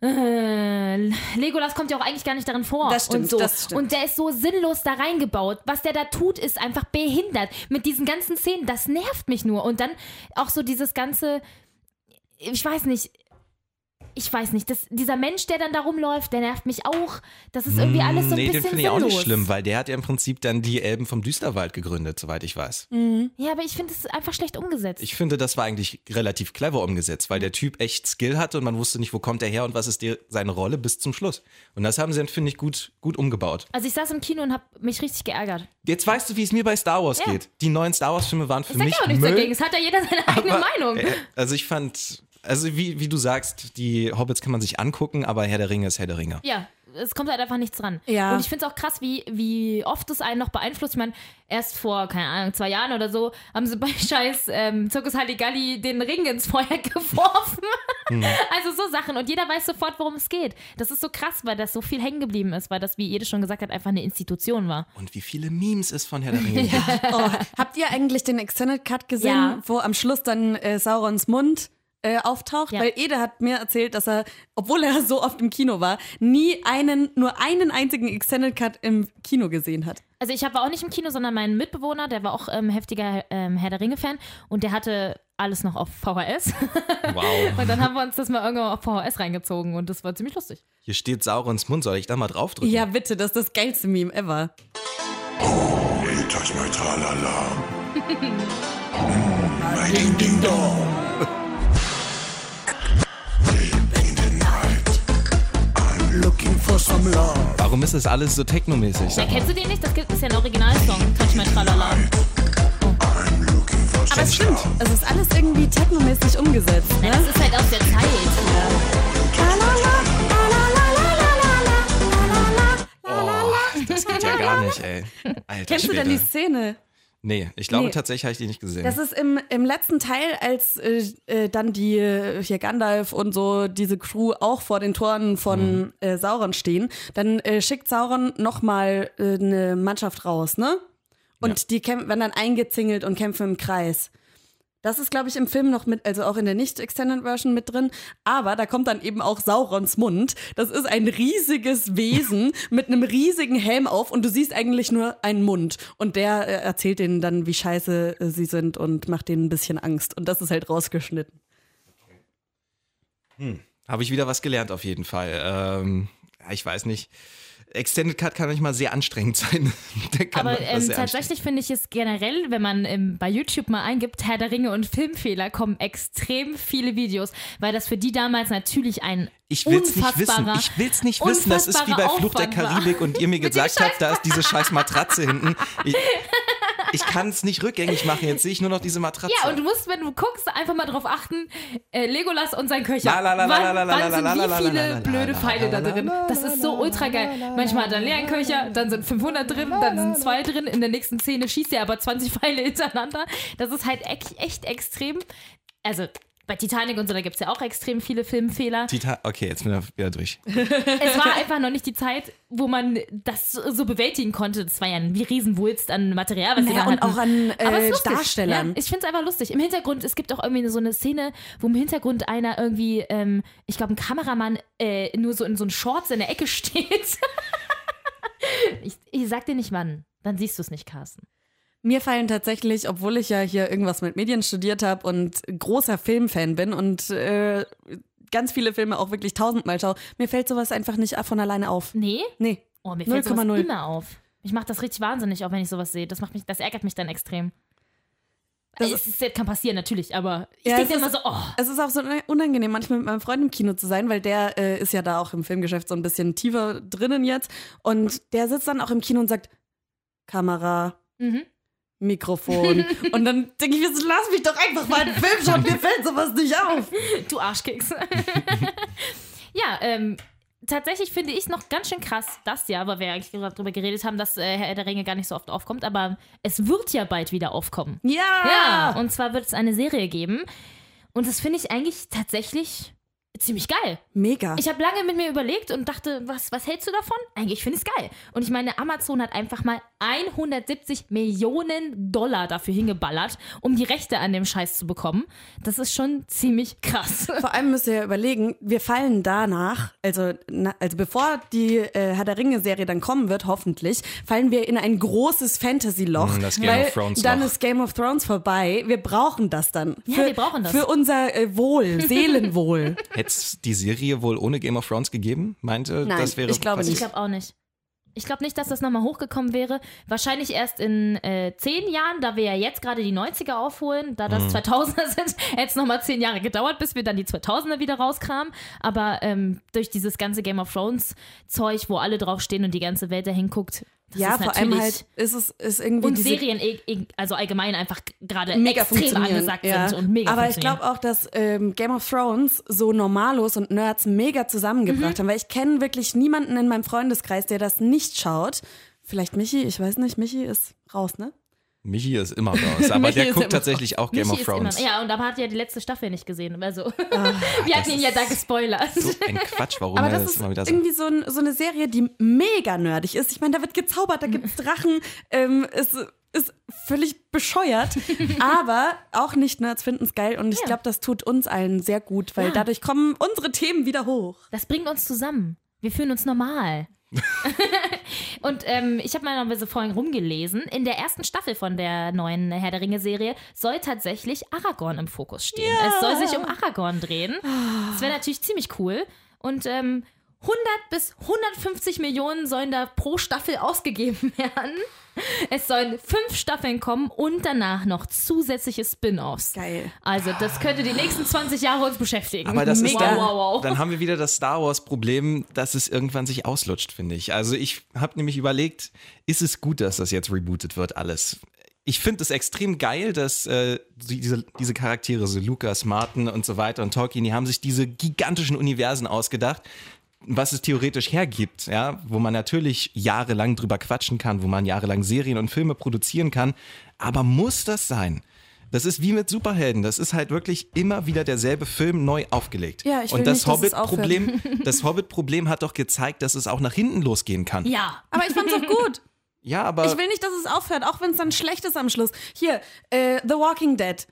äh, Legolas kommt ja auch eigentlich gar nicht darin vor. Das stimmt, und so. das stimmt. Und der ist so sinnlos da reingebaut. Was der da tut, ist einfach behindert. Mit diesen ganzen Szenen, das nervt mich nur. Und dann auch so dieses ganze, ich weiß nicht, ich weiß nicht, das, dieser Mensch, der dann da rumläuft, der nervt mich auch. Das ist irgendwie alles so ein nee, den bisschen finde ich auch nicht schlimm, weil der hat ja im Prinzip dann die Elben vom Düsterwald gegründet, soweit ich weiß. Ja, aber ich finde es einfach schlecht umgesetzt. Ich finde, das war eigentlich relativ clever umgesetzt, weil der Typ echt Skill hatte und man wusste nicht, wo kommt er her und was ist die, seine Rolle bis zum Schluss. Und das haben sie dann, finde ich, gut, gut umgebaut. also ich saß im Kino und habe mich richtig geärgert. Jetzt weißt du, wie es mir bei Star Wars Ja. geht. Die neuen Star Wars-Filme waren für Ich sag mich ja auch nichts Müll. dagegen. Es hat ja jeder seine eigene Aber, Meinung. äh, Also ich fand, also wie, wie du sagst, die Hobbits kann man sich angucken, aber Herr der Ringe ist Herr der Ringe. Ja, es kommt halt einfach nichts dran. Ja. Und ich finde es auch krass, wie, wie oft es einen noch beeinflusst. Ich meine, erst vor, keine Ahnung, zwei Jahren oder so, haben sie bei Scheiß ähm, Zirkus Halligalli den Ring ins Feuer geworfen. Hm. Also so Sachen. Und jeder weiß sofort, worum es geht. Das ist so krass, weil das so viel hängen geblieben ist, weil das, wie Ede schon gesagt hat, einfach eine Institution war. Und wie viele Memes es von Herr der Ringe gibt. Oh, habt ihr eigentlich den Extended Cut gesehen, Ja. wo am Schluss dann äh, Saurons Mund äh, auftaucht, Ja. weil Ede hat mir erzählt, dass er, obwohl er so oft im Kino war, nie einen, nur einen einzigen Extended Cut im Kino gesehen hat. Also ich war auch nicht im Kino, sondern mein Mitbewohner, der war auch ähm, heftiger ähm, Herr der Ringe-Fan und der hatte alles noch auf VHS. Wow. und dann haben wir uns das mal irgendwann auf VHS reingezogen und das war ziemlich lustig. Hier steht Saurons Mund. Soll ich da mal draufdrücken? Ja, bitte, das ist das geilste Meme ever. Hey, touch my tralala. Mm, my ding ding dong. Warum ist das alles so technomäßig? Ja, kennst du den nicht? Das gibt- ist ja ein Originalsong. Touch My Tralala. Aber es stimmt, es ist alles irgendwie technomäßig umgesetzt. Ja, Ne? das ist halt aus der Zeit. Das geht ja gar nicht, ey. Alter Kennst du Schwede. denn die Szene? Nee, ich glaube Nee. tatsächlich habe ich die nicht gesehen. Das ist im, im letzten Teil, als äh, äh, dann die äh, hier Gandalf und so diese Crew auch vor den Toren von äh, Sauron stehen, dann äh, schickt Sauron nochmal äh, eine Mannschaft raus, ne? Und die kämpfen, werden dann eingezingelt und kämpfen im Kreis. Das ist, glaube ich, im Film noch mit, also auch in der Nicht-Extended-Version mit drin. Aber da kommt dann eben auch Saurons Mund. Das ist ein riesiges Wesen mit einem riesigen Helm auf und du siehst eigentlich nur einen Mund. Und der äh, erzählt denen dann, wie scheiße äh, sie sind und macht denen ein bisschen Angst. Und das ist halt rausgeschnitten. Habe ich wieder was gelernt auf jeden Fall. Ähm, ich weiß nicht. Extended Cut kann manchmal sehr anstrengend sein. Aber ähm, tatsächlich finde ich es generell, wenn man ähm, bei YouTube mal eingibt, Herr der Ringe und Filmfehler, kommen extrem viele Videos, weil das für die damals natürlich ein Ich will's nicht wissen. Ich will's nicht wissen. Das ist wie bei Flucht der Aufwand war. Karibik und ihr mir gesagt habt, da ist diese scheiß Matratze hinten. Ich, ich kann es nicht rückgängig machen. Jetzt sehe ich nur noch diese Matratze. Ja, und du musst, wenn du guckst, einfach mal drauf achten, äh, Legolas und sein Köcher. Wann, sind wie viele blöde Pfeile da drin? Das ist so ultra geil. Manchmal hat er einen leeren Köcher, dann sind 500 drin, dann sind zwei drin. In der nächsten Szene schießt er aber 20 Pfeile hintereinander. Das ist halt echt, echt extrem. Also bei Titanic und so, da gibt es ja auch extrem viele Filmfehler. Tita okay, jetzt bin ich wieder durch. Es war einfach noch nicht die Zeit, wo man das so bewältigen konnte. Das war ja ein Riesenwulst an Material, was sie Naja, da und hatten. auch an, äh, Aber es ist lustig. Darstellern. Ja, ich finde es einfach lustig. Im Hintergrund, es gibt auch irgendwie so eine Szene, wo im Hintergrund einer irgendwie, ähm, ich glaube, ein Kameramann äh, nur so in so einen Shorts in der Ecke steht. ich, ich sag dir nicht wann. Dann siehst du es nicht, Carsten. Mir fallen tatsächlich, obwohl ich ja hier irgendwas mit Medien studiert habe und großer Filmfan bin und äh, ganz viele Filme auch wirklich tausendmal schaue, mir fällt sowas einfach nicht von alleine auf. Nee? Nee. Oh, mir fällt sowas 0,0. immer auf. Mich macht das richtig wahnsinnig, auch wenn ich sowas sehe. Das macht mich, das ärgert mich dann extrem. Das- es ist, das kann passieren, natürlich, aber ich Ja, denke es immer so, oh, Es ist auch so unangenehm, manchmal mit meinem Freund im Kino zu sein, weil der äh, ist ja da auch im Filmgeschäft so ein bisschen tiefer drinnen jetzt. Und der sitzt dann auch im Kino und sagt, Kamera, mhm. Mikrofon. und dann denke ich mir so, lass mich doch einfach mal einen Film schauen, mir fällt sowas nicht auf. Du Arschkeks. ja, ähm, tatsächlich finde ich noch ganz schön krass, das ja, weil wir eigentlich gerade drüber geredet haben, dass äh, Herr der Ringe gar nicht so oft aufkommt, aber es wird ja bald wieder aufkommen. Ja! Ja, und zwar wird es eine Serie geben. Und das finde ich eigentlich tatsächlich ziemlich geil. Mega. Ich habe lange mit mir überlegt und dachte, was, was hältst du davon? Eigentlich finde ich es geil. Und ich meine, Amazon hat einfach mal 170 Millionen Dollar dafür hingeballert, um die Rechte an dem Scheiß zu bekommen. Das ist schon ziemlich krass. Vor allem müsst ihr ja überlegen, wir fallen danach, also, na, also bevor die äh, Herr der Ringe-Serie dann kommen wird, hoffentlich, fallen wir in ein großes Fantasy-Loch. Mm, das Game weil of Thrones dann Loch. ist Game of Thrones vorbei. Wir brauchen das dann. Ja, für, wir brauchen das. Für unser äh, Wohl, Seelenwohl. Hätte es die Serie wohl ohne Game of Thrones gegeben? Meinte, Nein, das wäre ich glaube was Ich nicht. glaube auch nicht. Ich glaube nicht, dass das nochmal hochgekommen wäre. Wahrscheinlich erst in äh, zehn Jahren, da wir ja jetzt gerade die 90er aufholen, da das 2000er sind, hätte es nochmal zehn Jahre gedauert, bis wir dann die 2000er wieder rauskramen. Aber ähm, durch dieses ganze Game of Thrones Zeug, wo alle draufstehen und die ganze Welt dahin guckt, das ja, vor allem halt ist es ist irgendwie und Serien, eh- eh- also allgemein einfach gerade mega extrem angesagt ja. sind und mega Aber ich glaube auch, dass ähm, Game of Thrones so Normalos und Nerds mega zusammengebracht Mhm. haben, weil ich kenne wirklich niemanden in meinem Freundeskreis, der das nicht schaut. Vielleicht Michi, ich weiß nicht, Michi ist raus, ne? Michi ist immer raus, aber der ist guckt tatsächlich auch Game Michi of ist Thrones. Immer, ja, und aber hat ja die letzte Staffel nicht gesehen. Also, Ah, wir hatten ihn ja da gespoilert. So ein Quatsch, warum Aber er das das ist immer wieder so. irgendwie so, ein, so eine Serie, die mega nerdig ist. Ich meine, da wird gezaubert, da gibt's Drachen. Ähm, es, ist völlig bescheuert, aber auch nicht Nerds finden es geil und ich Ja. glaube, das tut uns allen sehr gut, weil Ja. dadurch kommen unsere Themen wieder hoch. Das bringt uns zusammen. Wir fühlen uns normal. und ähm, ich habe mal noch ein bisschen vorhin rumgelesen. In der ersten Staffel von der neuen Herr der Ringe-Serie soll tatsächlich Aragorn im Fokus stehen. Es soll sich um Aragorn drehen. Das wäre natürlich ziemlich cool. Und ähm, 100 bis 150 Millionen sollen da pro Staffel ausgegeben werden. Es sollen fünf Staffeln kommen und danach noch zusätzliche Spin-offs. Geil. Also, das könnte die nächsten 20 Jahre uns beschäftigen. Aber das ist dann, wow, wow. dann haben wir wieder das Star Wars Problem, dass es irgendwann sich auslutscht, finde ich. Also ich habe nämlich überlegt, ist es gut, dass das jetzt rebootet wird, alles? Ich finde es extrem geil, dass äh, diese, diese Charaktere, so Lucas, Martin und so weiter und Tolkien, die haben sich diese gigantischen Universen ausgedacht, was es theoretisch hergibt, ja, wo man natürlich jahrelang drüber quatschen kann, wo man jahrelang Serien und Filme produzieren kann. Aber muss das sein? Das ist wie mit Superhelden. Das ist halt wirklich immer wieder derselbe Film neu aufgelegt. Ja, ich und das Hobbit-Problem, das Hobbit-Problem hat doch gezeigt, dass es auch nach hinten losgehen kann. ja, Aber ich fand's auch gut. Ja, aber Ich will nicht, dass es aufhört, auch wenn es dann schlecht ist am Schluss. Hier, äh, The Walking Dead.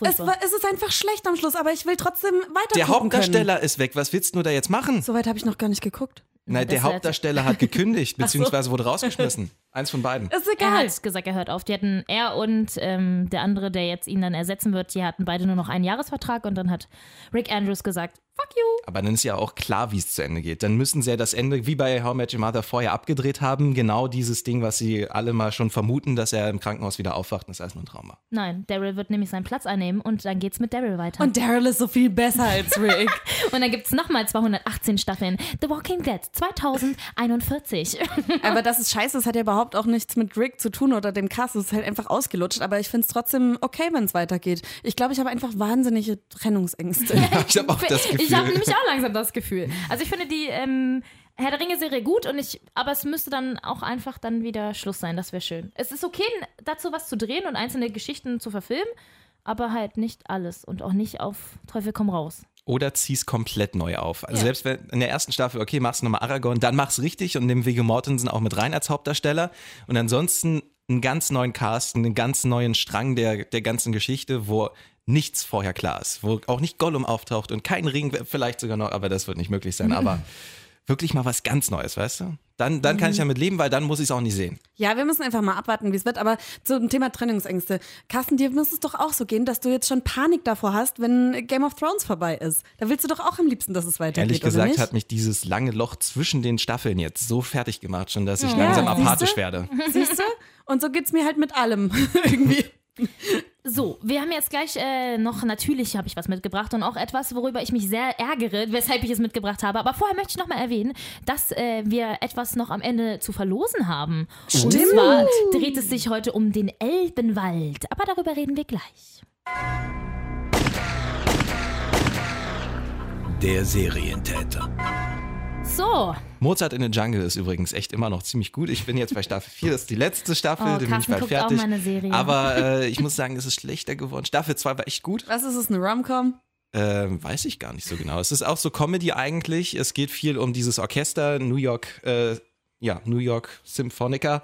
Es, war, es ist einfach schlecht am Schluss, aber ich will trotzdem weiter der Hauptdarsteller ist weg. Was willst du da jetzt machen? Können. Soweit habe ich noch gar nicht geguckt. Nein, der Hauptdarsteller hat gekündigt, beziehungsweise wurde rausgeschmissen. Eins von beiden. Ist Er egal. hat gesagt, er hört auf. Die hatten, er und ähm, der andere, der jetzt ihn dann ersetzen wird, die hatten beide nur noch einen Jahresvertrag und dann hat Rick Andrews gesagt, fuck you. Aber dann ist ja auch klar, wie es zu Ende geht. Dann müssen sie ja das Ende, wie bei How Met Your Mother vorher abgedreht haben, genau dieses Ding, was sie alle mal schon vermuten, dass er im Krankenhaus wieder aufwacht und das ist alles nur ein Trauma. Nein, Daryl wird nämlich seinen Platz einnehmen und dann geht's mit Daryl weiter. Und, Und Daryl ist so viel besser als Rick. dann gibt's nochmal 218 Staffeln. The Walking Dead 2041. aber das ist scheiße, es hat ja überhaupt auch nichts mit Rick zu tun oder dem Cast. Es ist halt einfach ausgelutscht. Aber ich finde es trotzdem okay, wenn es weitergeht. Ich glaube, ich habe einfach wahnsinnige Trennungsängste. Ich habe auch das Gefühl. Ich habe nämlich auch langsam das Gefühl. Also ich finde die ähm, Herr der Ringe-Serie gut und ich, aber es müsste dann auch einfach dann wieder Schluss sein. Das wäre schön. Es ist okay, dazu was zu drehen und einzelne Geschichten zu verfilmen, aber halt nicht alles und auch nicht auf Teufel komm raus. Oder zieh's komplett neu auf. Also Ja. selbst wenn in der ersten Staffel, okay, machst du nochmal Aragorn, dann mach's richtig und nimm Viggo Mortensen auch mit rein als Hauptdarsteller. Und ansonsten einen ganz neuen Cast, einen ganz neuen Strang der, der ganzen Geschichte, wo nichts vorher klar ist, wo auch nicht Gollum auftaucht und kein Ring, vielleicht sogar noch, aber das wird nicht möglich sein, aber wirklich mal was ganz Neues, weißt du? Dann, dann kann ich damit leben, weil dann muss ich es auch nicht sehen. Ja, wir müssen einfach mal abwarten, wie es wird. Aber zum Thema Trennungsängste. Carsten, dir muss es doch auch so gehen, dass du jetzt schon Panik davor hast, wenn Game of Thrones vorbei ist. Da willst du doch auch am liebsten, dass es weitergeht, Ehrlich gesagt hat mich dieses lange Loch zwischen den Staffeln jetzt so fertig gemacht, schon dass ich Ja, langsam siehste? apathisch werde. Siehst du? Und so geht's mir halt mit allem irgendwie. So, wir haben jetzt gleich äh, noch, natürlich habe ich was mitgebracht und auch etwas, worüber ich mich sehr ärgere, weshalb ich es mitgebracht habe. Aber vorher möchte ich noch mal erwähnen, dass äh, wir etwas noch am Ende zu verlosen haben. Und Stimmt. zwar dreht es sich heute um den Elbenwald. Aber darüber reden wir gleich. Der Serientäter. So, Mozart in the Jungle ist übrigens echt immer noch ziemlich gut. Ich bin jetzt bei Staffel 4, das ist die letzte Staffel, Oh, dann bin ich bald guckt auch fertig. meine Serie. Aber äh, ich muss sagen, es ist schlechter geworden. Staffel 2 war echt gut. Was ist es, eine Rom-Com? Ähm, weiß ich gar nicht so genau. Es ist auch so Comedy eigentlich. Es geht viel um dieses Orchester, New York, äh, ja, New York Symphonica.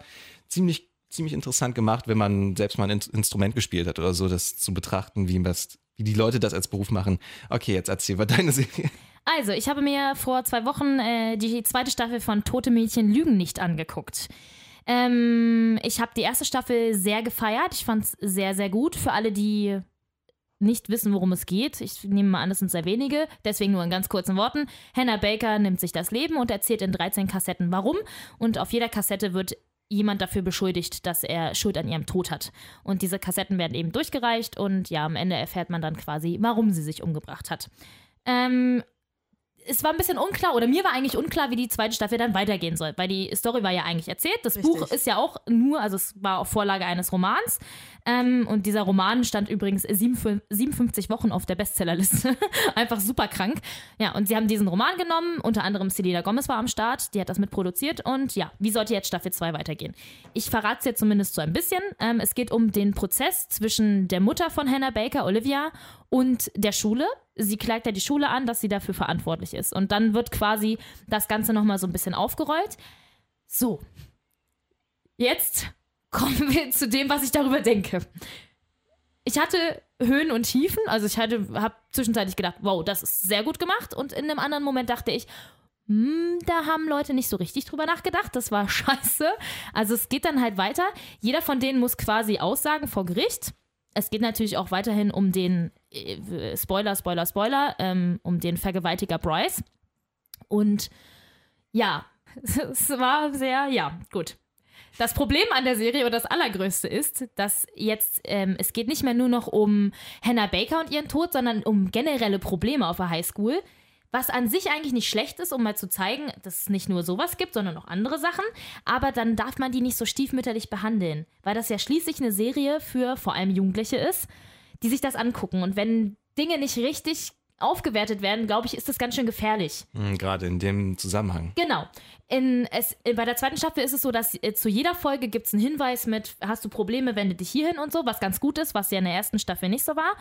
Ziemlich, ziemlich interessant gemacht, wenn man selbst mal ein In- Instrument gespielt hat oder so, das zu betrachten, wie, das, wie die Leute das als Beruf machen. Okay, jetzt erzähl mal deine Serie. Also ich habe mir vor zwei Wochen äh, die zweite Staffel von Tote Mädchen lügen nicht angeguckt. Ähm, ich habe die erste Staffel sehr gefeiert. Ich fand es sehr, sehr gut. Für alle, die nicht wissen, worum es geht. Ich nehme mal an, das sind sehr wenige, deswegen nur in ganz kurzen Worten. Hannah Baker nimmt sich das Leben und erzählt in 13 Kassetten warum. Und auf jeder Kassette wird jemand dafür beschuldigt, dass er Schuld an ihrem Tod hat. Und diese Kassetten werden eben durchgereicht und ja, am Ende erfährt man dann quasi, warum sie sich umgebracht hat. Ähm, es war ein bisschen unklar, oder mir war eigentlich unklar, wie die zweite Staffel dann weitergehen soll, weil die Story war ja eigentlich erzählt. Das Richtig. Buch ist ja auch nur, also es war auf Vorlage eines Romans. Ähm, und dieser Roman stand übrigens 57 57 Wochen auf der Bestsellerliste. Einfach super krank. Ja, und sie haben diesen Roman genommen, unter anderem Selena Gomez war am Start, die hat das mitproduziert. Und ja, wie sollte jetzt Staffel 2 weitergehen? Ich verrate es jetzt zumindest so ein bisschen. Ähm, es geht um den Prozess zwischen der Mutter von Hannah Baker, Olivia, und der Schule. Sie klagt ja die Schule an, dass sie dafür verantwortlich ist. Und dann wird quasi das Ganze nochmal so ein bisschen aufgerollt. So. Jetzt kommen wir zu dem, was ich darüber denke. Ich hatte Höhen und Tiefen, also ich habe zwischenzeitlich gedacht, wow, das ist sehr gut gemacht. Und in einem anderen Moment dachte ich, hm, da haben Leute nicht so richtig drüber nachgedacht. Das war scheiße. Also es geht dann halt weiter. Jeder von denen muss quasi aussagen vor Gericht. Es geht natürlich auch weiterhin um den Spoiler, Spoiler, Spoiler, ähm, um den Vergewaltiger Bryce. Und ja, es war sehr, ja, gut. Das Problem an der Serie oder das Allergrößte ist, dass jetzt, ähm, es geht nicht mehr nur noch um Hannah Baker und ihren Tod, sondern um generelle Probleme auf der Highschool. Was an sich eigentlich nicht schlecht ist, um mal zu zeigen, dass es nicht nur sowas gibt, sondern auch andere Sachen. Aber dann darf man die nicht so stiefmütterlich behandeln, weil das ja schließlich eine Serie für vor allem Jugendliche ist, die sich das angucken. Und wenn Dinge nicht richtig aufgewertet werden, glaube ich, ist das ganz schön gefährlich. Hm, Gerade in dem Zusammenhang. Genau. In, es, bei der zweiten Staffel ist es so, dass äh, zu jeder Folge gibt es einen Hinweis mit, hast du Probleme, wende dich hierhin und so, was ganz gut ist, was ja in der ersten Staffel nicht so war.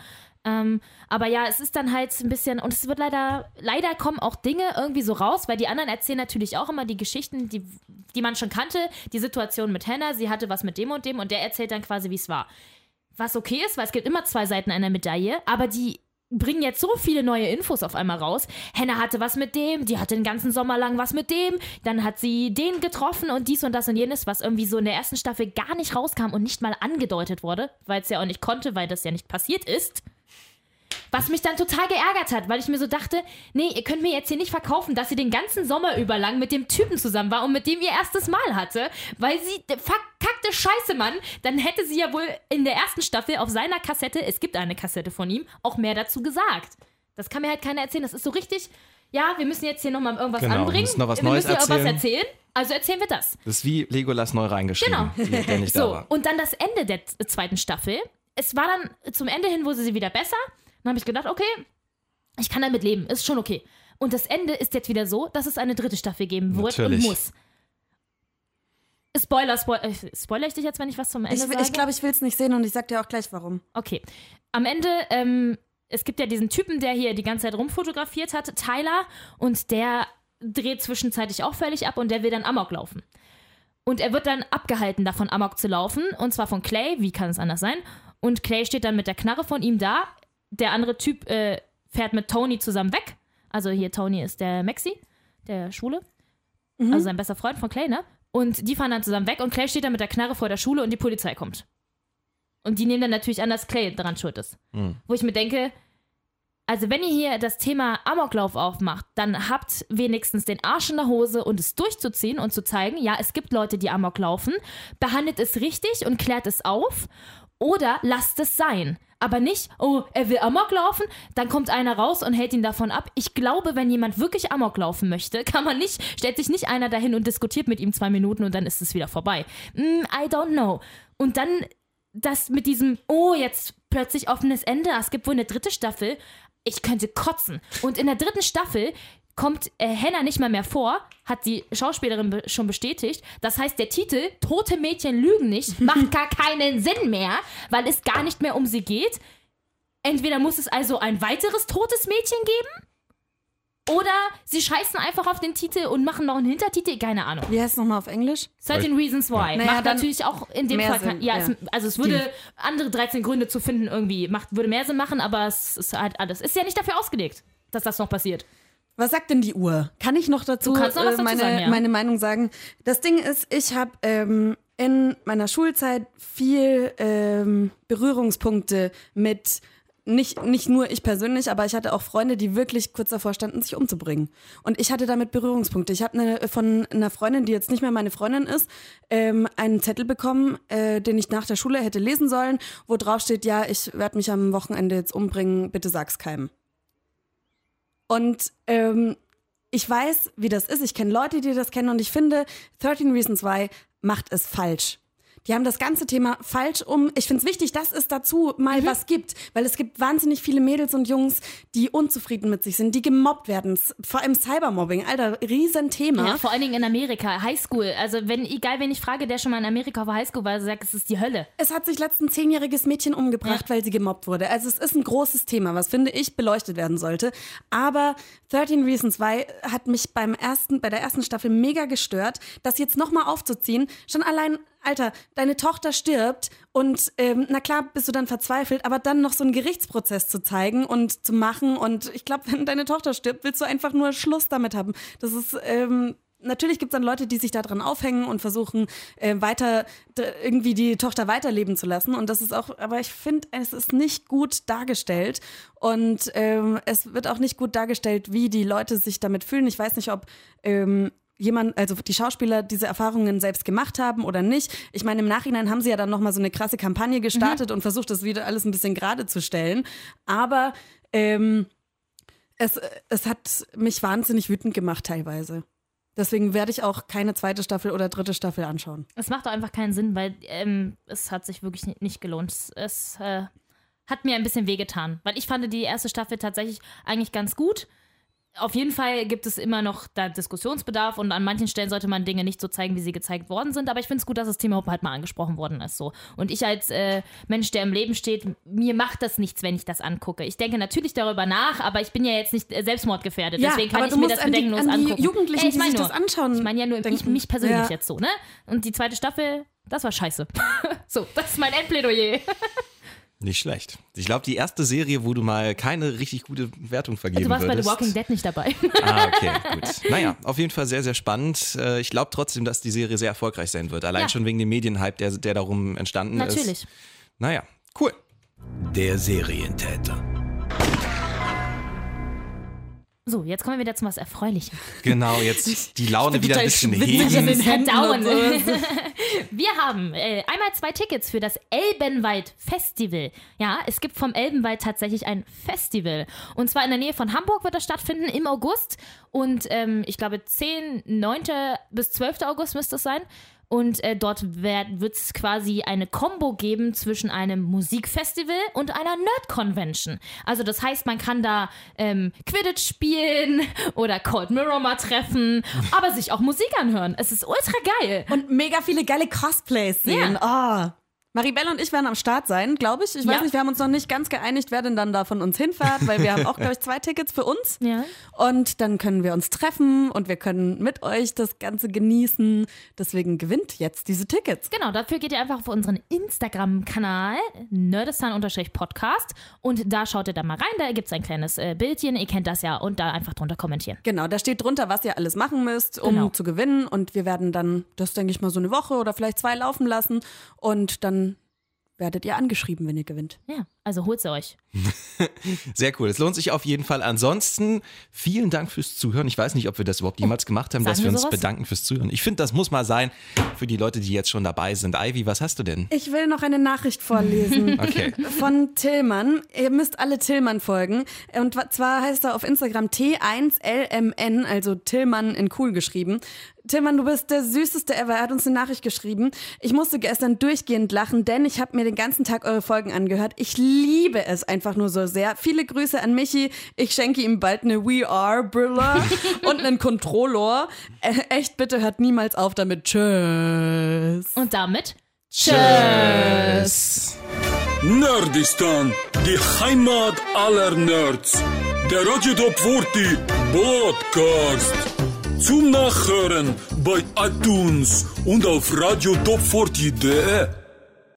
Ähm, aber ja, es ist dann halt ein bisschen, und es wird leider, leider kommen auch Dinge irgendwie so raus, weil die anderen erzählen natürlich auch immer die Geschichten, die, die man schon kannte, die Situation mit Hannah, sie hatte was mit dem und dem und der erzählt dann quasi, wie es war. Was okay ist, weil es gibt immer zwei Seiten einer Medaille, aber die bringen jetzt so viele neue Infos auf einmal raus. Hannah hatte was mit dem, die hatte den ganzen Sommer lang was mit dem, dann hat sie den getroffen und dies und das und jenes, was irgendwie so in der ersten Staffel gar nicht rauskam und nicht mal angedeutet wurde, weil es ja auch nicht konnte, weil das ja nicht passiert ist. Was mich dann total geärgert hat, weil ich mir so dachte, nee, ihr könnt mir jetzt hier nicht verkaufen, dass sie den ganzen Sommer über lang mit dem Typen zusammen war und mit dem ihr erstes Mal hatte, weil sie verkackte Scheiße, Mann, dann hätte sie ja wohl in der ersten Staffel auf seiner Kassette, es gibt eine Kassette von ihm, auch mehr dazu gesagt. Das kann mir halt keiner erzählen. Das ist so richtig, ja, wir müssen jetzt hier nochmal irgendwas Genau, wir anbringen. müssen noch was wir Neues müssen ja irgendwas erzählen. erzählen. Also erzählen wir das. Das ist wie Legolas neu reingeschrieben, Genau. der nicht da So, war. und dann das Ende der zweiten Staffel. Es war dann zum Ende hin, wurde sie wieder besser. Dann habe ich gedacht, okay, ich kann damit leben, ist schon okay. Und das Ende ist jetzt wieder so, dass es eine dritte Staffel geben wird Natürlich. und muss. Spoiler, Spoiler, äh, spoiler ich dich jetzt, wenn ich was zum Ende Ich, sage? ich glaube, ich will es nicht sehen und ich sag dir auch gleich warum. Okay. Am Ende, ähm, es gibt ja diesen Typen, der hier die ganze Zeit rumfotografiert hat, Tyler, und der dreht zwischenzeitlich auch völlig ab und der will dann Amok laufen. Und er wird dann abgehalten, davon Amok zu laufen, und zwar von Clay, wie kann es anders sein? Und Clay steht dann mit der Knarre von ihm da. Der andere Typ äh, fährt mit Tony zusammen weg. Also hier, Tony ist der Maxi, der Schwule. Also sein bester Freund von Clay, ne? Und die fahren dann zusammen weg und Clay steht dann mit der Knarre vor der Schule und die Polizei kommt. Und die nehmen dann natürlich an, dass Clay daran schuld ist. Wo ich mir denke, also wenn ihr hier das Thema Amoklauf aufmacht, dann habt wenigstens den Arsch in der Hose und es durchzuziehen und zu zeigen, ja, es gibt Leute, die Amok laufen, behandelt es richtig und klärt es auf oder lasst es sein. Aber nicht, oh, er will Amok laufen, dann kommt einer raus und hält ihn davon ab. Ich glaube, wenn jemand wirklich Amok laufen möchte, kann man nicht, stellt sich nicht einer dahin und diskutiert mit ihm zwei Minuten und dann ist es wieder vorbei. Mm, I don't know. Und dann das mit diesem, oh, jetzt plötzlich offenes Ende, es gibt wohl eine dritte Staffel. Ich könnte kotzen. Und in der dritten Staffel kommt äh, Hannah nicht mal mehr vor, hat die Schauspielerin be schon bestätigt. Das heißt, der Titel Tote Mädchen lügen nicht macht gar keinen Sinn mehr, weil es gar nicht mehr um sie geht. Entweder muss es also ein weiteres totes Mädchen geben oder sie scheißen einfach auf den Titel und machen noch einen Hintertitel, keine Ahnung. Wie heißt es nochmal auf Englisch? 13 Reasons why. Naja, macht natürlich auch in dem Fall Sinn, ja, ja. Es, also es würde andere 13 Gründe zu finden irgendwie macht würde mehr Sinn machen, aber es ist halt alles ist ja nicht dafür ausgelegt, dass das noch passiert. Was sagt denn die Uhr? Kann ich noch dazu, äh, dazu meine, sagen, ja. meine Meinung sagen? Das Ding ist, ich habe ähm, in meiner Schulzeit viel ähm, Berührungspunkte mit nicht, nicht nur ich persönlich, aber ich hatte auch Freunde, die wirklich kurz davor standen, sich umzubringen. Und ich hatte damit Berührungspunkte. Ich habe eine, von einer Freundin, die jetzt nicht mehr meine Freundin ist, ähm, einen Zettel bekommen, äh, den ich nach der Schule hätte lesen sollen, wo drauf steht, ja, ich werde mich am Wochenende jetzt umbringen, bitte sag's keinem. Und ähm, ich weiß, wie das ist. Ich kenne Leute, die das kennen und ich finde, 13 Reasons Why macht es falsch. Die haben das ganze Thema falsch um. Ich finde es wichtig, dass es dazu mal was gibt, weil es gibt wahnsinnig viele Mädels und Jungs, die unzufrieden mit sich sind, die gemobbt werden. Vor allem Cybermobbing, Alter, Riesenthema. Ja, vor allen Dingen in Amerika, Highschool. Also wenn egal wen ich frage, der schon mal in Amerika auf Highschool war, sagt, es ist die Hölle. Es hat sich letztens ein zehnjähriges Mädchen umgebracht, weil sie gemobbt wurde. Also es ist ein großes Thema, was finde ich beleuchtet werden sollte. Aber 13 Reasons Why hat mich beim ersten, bei der ersten Staffel mega gestört, das jetzt nochmal aufzuziehen. Schon allein Alter, deine Tochter stirbt und ähm, na klar bist du dann verzweifelt, aber dann noch so einen Gerichtsprozess zu zeigen und zu machen und ich glaube, wenn deine Tochter stirbt, willst du einfach nur Schluss damit haben. Das ist ähm, Natürlich gibt es dann Leute, die sich daran aufhängen und versuchen, äh, weiter irgendwie die Tochter weiterleben zu lassen. Und das ist auch, aber ich finde, es ist nicht gut dargestellt. Und ähm, es wird auch nicht gut dargestellt, wie die Leute sich damit fühlen. Ich weiß nicht, ob ähm, jemand, also die Schauspieler diese Erfahrungen selbst gemacht haben oder nicht. Ich meine, im Nachhinein haben sie ja dann nochmal so eine krasse Kampagne gestartet und versucht, das wieder alles ein bisschen gerade zu stellen. Aber ähm, es, es hat mich wahnsinnig wütend gemacht teilweise. Deswegen werde ich auch keine zweite Staffel oder dritte Staffel anschauen. Es macht doch einfach keinen Sinn, weil ähm, es hat sich wirklich ni- nicht gelohnt. Es, es äh, hat mir ein bisschen wehgetan, weil ich fand die erste Staffel tatsächlich eigentlich ganz gut. Auf jeden Fall gibt es immer noch da Diskussionsbedarf und an manchen Stellen sollte man Dinge nicht so zeigen, wie sie gezeigt worden sind. Aber ich finde es gut, dass das Thema halt mal angesprochen worden ist. So. Und ich als äh, Mensch, der im Leben steht, mir macht das nichts, wenn ich das angucke. Ich denke natürlich darüber nach, aber ich bin ja jetzt nicht äh, selbstmordgefährdet. Ja, Deswegen kann ich mir das an die- bedenkenlos an die angucken. Jugendlichen, Ey, ich die mein sich nur, das anschauen, Ich meine ja nur ich, mich persönlich Ja. jetzt so, ne? Und die zweite Staffel, das war scheiße. so, das ist mein Endplädoyer. Nicht schlecht. Ich glaube, die erste Serie, wo du mal keine richtig gute Wertung vergeben Du warst bei The würdest. Walking Dead nicht dabei. Ah, okay, gut. Naja, auf jeden Fall sehr, sehr spannend. Äh, Ich glaube trotzdem, dass die Serie sehr erfolgreich sein wird. Allein Ja. schon wegen dem Medienhype, der, der darum entstanden ist. Natürlich. Naja, cool. Der Serientäter. So, jetzt kommen wir wieder zu was Erfreulichem. Genau, jetzt die Laune wieder ein bisschen heben. so. Wir haben äh, einmal zwei Tickets für das Elbenwald Festival. Ja, es gibt vom Elbenwald tatsächlich ein Festival. Und zwar in der Nähe von Hamburg wird das stattfinden im August. Und ähm, ich glaube 10, 9. bis 12. August müsste es sein. Und äh, dort wird es quasi eine Combo geben zwischen einem Musikfestival und einer Nerd-Convention. Also das heißt, man kann da ähm, Quidditch spielen oder Cold Mirror mal treffen, aber sich auch Musik anhören. Es ist ultra geil. Und mega viele geile Cosplays sehen. Oh. Maribel und ich werden am Start sein, glaube ich. Ich weiß Ja. nicht, wir haben uns noch nicht ganz geeinigt, wer denn dann da von uns hinfährt, weil wir haben auch, glaube ich, zwei Tickets für uns. Ja. Und dann können wir uns treffen und wir können mit euch das Ganze genießen. Deswegen gewinnt jetzt diese Tickets. Genau, dafür geht ihr einfach auf unseren Instagram-Kanal, nerdistan-podcast und da schaut ihr da mal rein, da gibt es ein kleines äh, Bildchen, ihr kennt das ja, und da einfach drunter kommentieren. Genau, da steht drunter, was ihr alles machen müsst, um Genau. zu gewinnen. Und wir werden dann das, denke ich mal, so eine Woche oder vielleicht zwei laufen lassen. Und dann werdet ihr angeschrieben, wenn ihr gewinnt. Ja, also holt sie euch. Sehr cool. Es lohnt sich auf jeden Fall. Ansonsten vielen Dank fürs Zuhören. Ich weiß nicht, ob wir das überhaupt jemals gemacht haben, sagen dass wir wir uns sowas? bedanken fürs Zuhören. Ich finde, das muss mal sein für die Leute, die jetzt schon dabei sind. Ivy, was hast du denn? Ich will noch eine Nachricht vorlesen. Okay. Von Tillmann. Ihr müsst alle Tillmann folgen. Und zwar heißt er auf Instagram T1LMN, also Tillmann in cool geschrieben. Tillmann, du bist der süßeste ever. Er hat uns eine Nachricht geschrieben. Ich musste gestern durchgehend lachen, denn ich habe mir den ganzen Tag eure Folgen angehört. Ich liebe es einfach nur so sehr. Viele Grüße an Michi. Ich schenke ihm bald eine We Are Brille und einen Controller. Äh, echt, bitte hört niemals auf damit. Tschüss. Und damit Tschüss. Nerdistan, die Heimat aller Nerds. Der Radio Top 40 Podcast. Zum Nachhören bei iTunes und auf radiotop40.de.